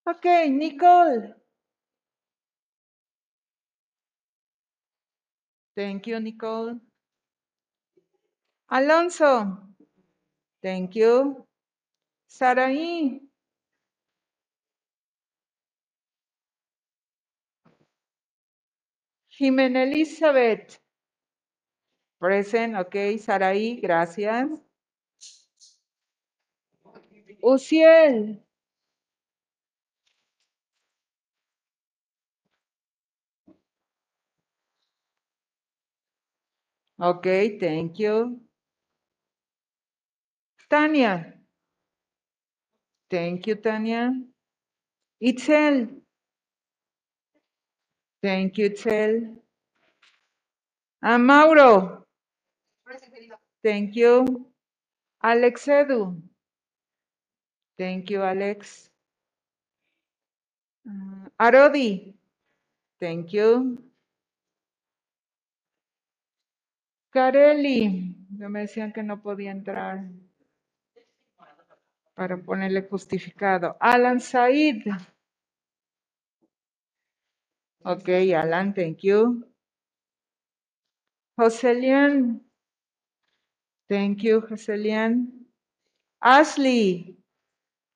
Ok, Nicole. Thank you, Nicole. Alonso. Thank you. Saraí. Jimena Elizabeth. Present, ok. Saraí, gracias. Uciel. Ok, thank you. Tania. Thank you, Tania. Itzel. Thank you, Itzel. Ah, Mauro. Thank you. Alex Edu. Thank you, Alex. Ah, Arodi. Thank you. Carelli. Ya me decían que no podía entrar. para ponerle justificado. Alan Said. Ok, Alan, thank you. Joselian. Thank you, Joselian. Ashley.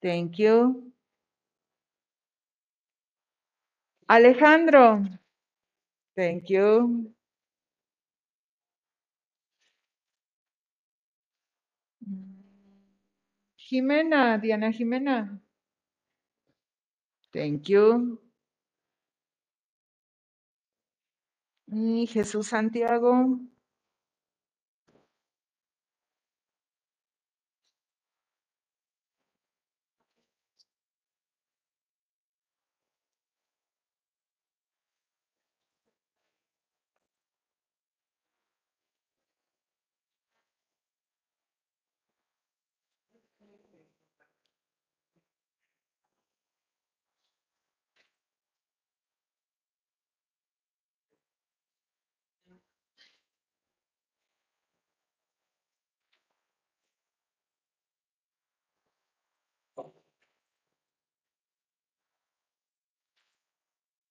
Thank you. Alejandro. Thank you. Jimena, Diana Jimena. Thank you. Y Jesús Santiago.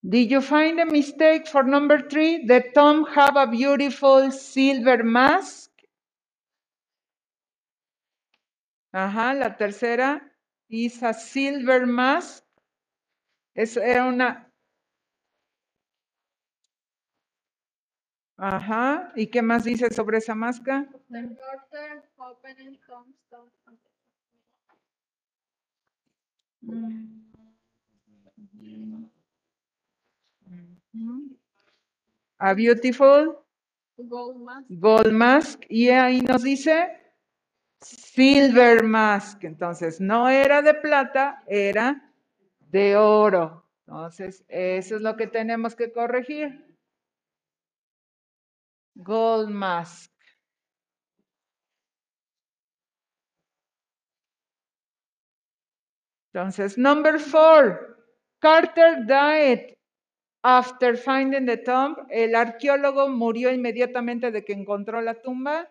Did you find a mistake for number three? The Tom have a beautiful silver mask. Ajá, la tercera is a silver mask. Es era una. Ajá. ¿Y qué más dice sobre esa máscara? A beautiful Gold mask. gold mask. Y ahí nos dice silver mask. Entonces, no era de plata, era de oro. Entonces, eso es lo que tenemos que corregir. Gold mask. Entonces, number four, Carter died after finding the tomb. El arqueólogo murió inmediatamente de que encontró la tumba.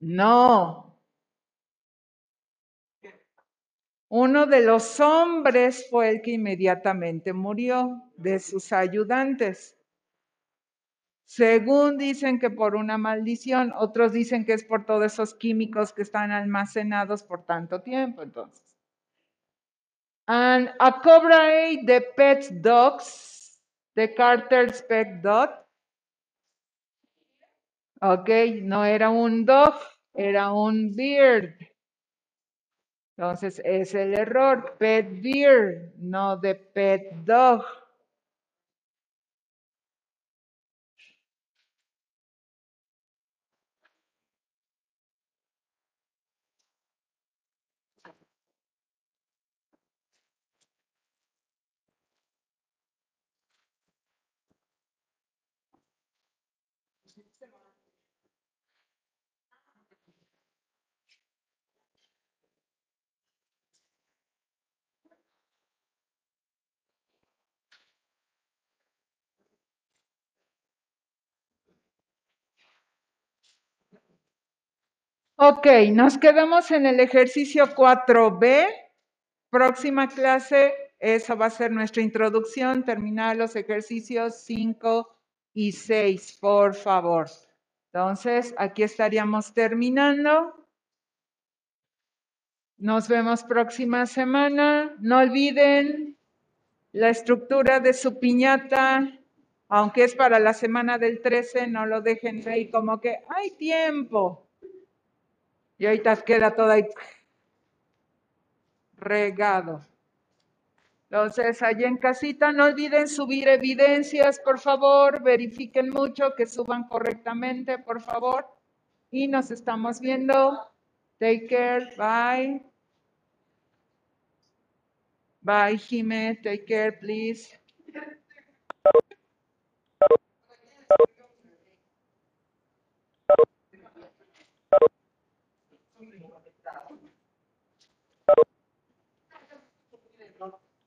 No. Uno de los hombres fue el que inmediatamente murió, de sus ayudantes. Según dicen que por una maldición, otros dicen que es por todos esos químicos que están almacenados por tanto tiempo, entonces. And a cobra the pet dogs, the Carter's pet dog. Ok, no era un dog, era un beard. Entonces es el error, pet beard, no de pet dog. Ok, nos quedamos en el ejercicio 4B. Próxima clase, esa va a ser nuestra introducción. Terminar los ejercicios 5 y 6, por favor. Entonces, aquí estaríamos terminando. Nos vemos próxima semana. No olviden la estructura de su piñata, aunque es para la semana del 13, no lo dejen ahí como que hay tiempo. Y ahorita queda todo ahí regado. Entonces, allá en casita, no olviden subir evidencias, por favor. Verifiquen mucho que suban correctamente, por favor. Y nos estamos viendo. Take care. Bye. Bye, Jime. Take care, please.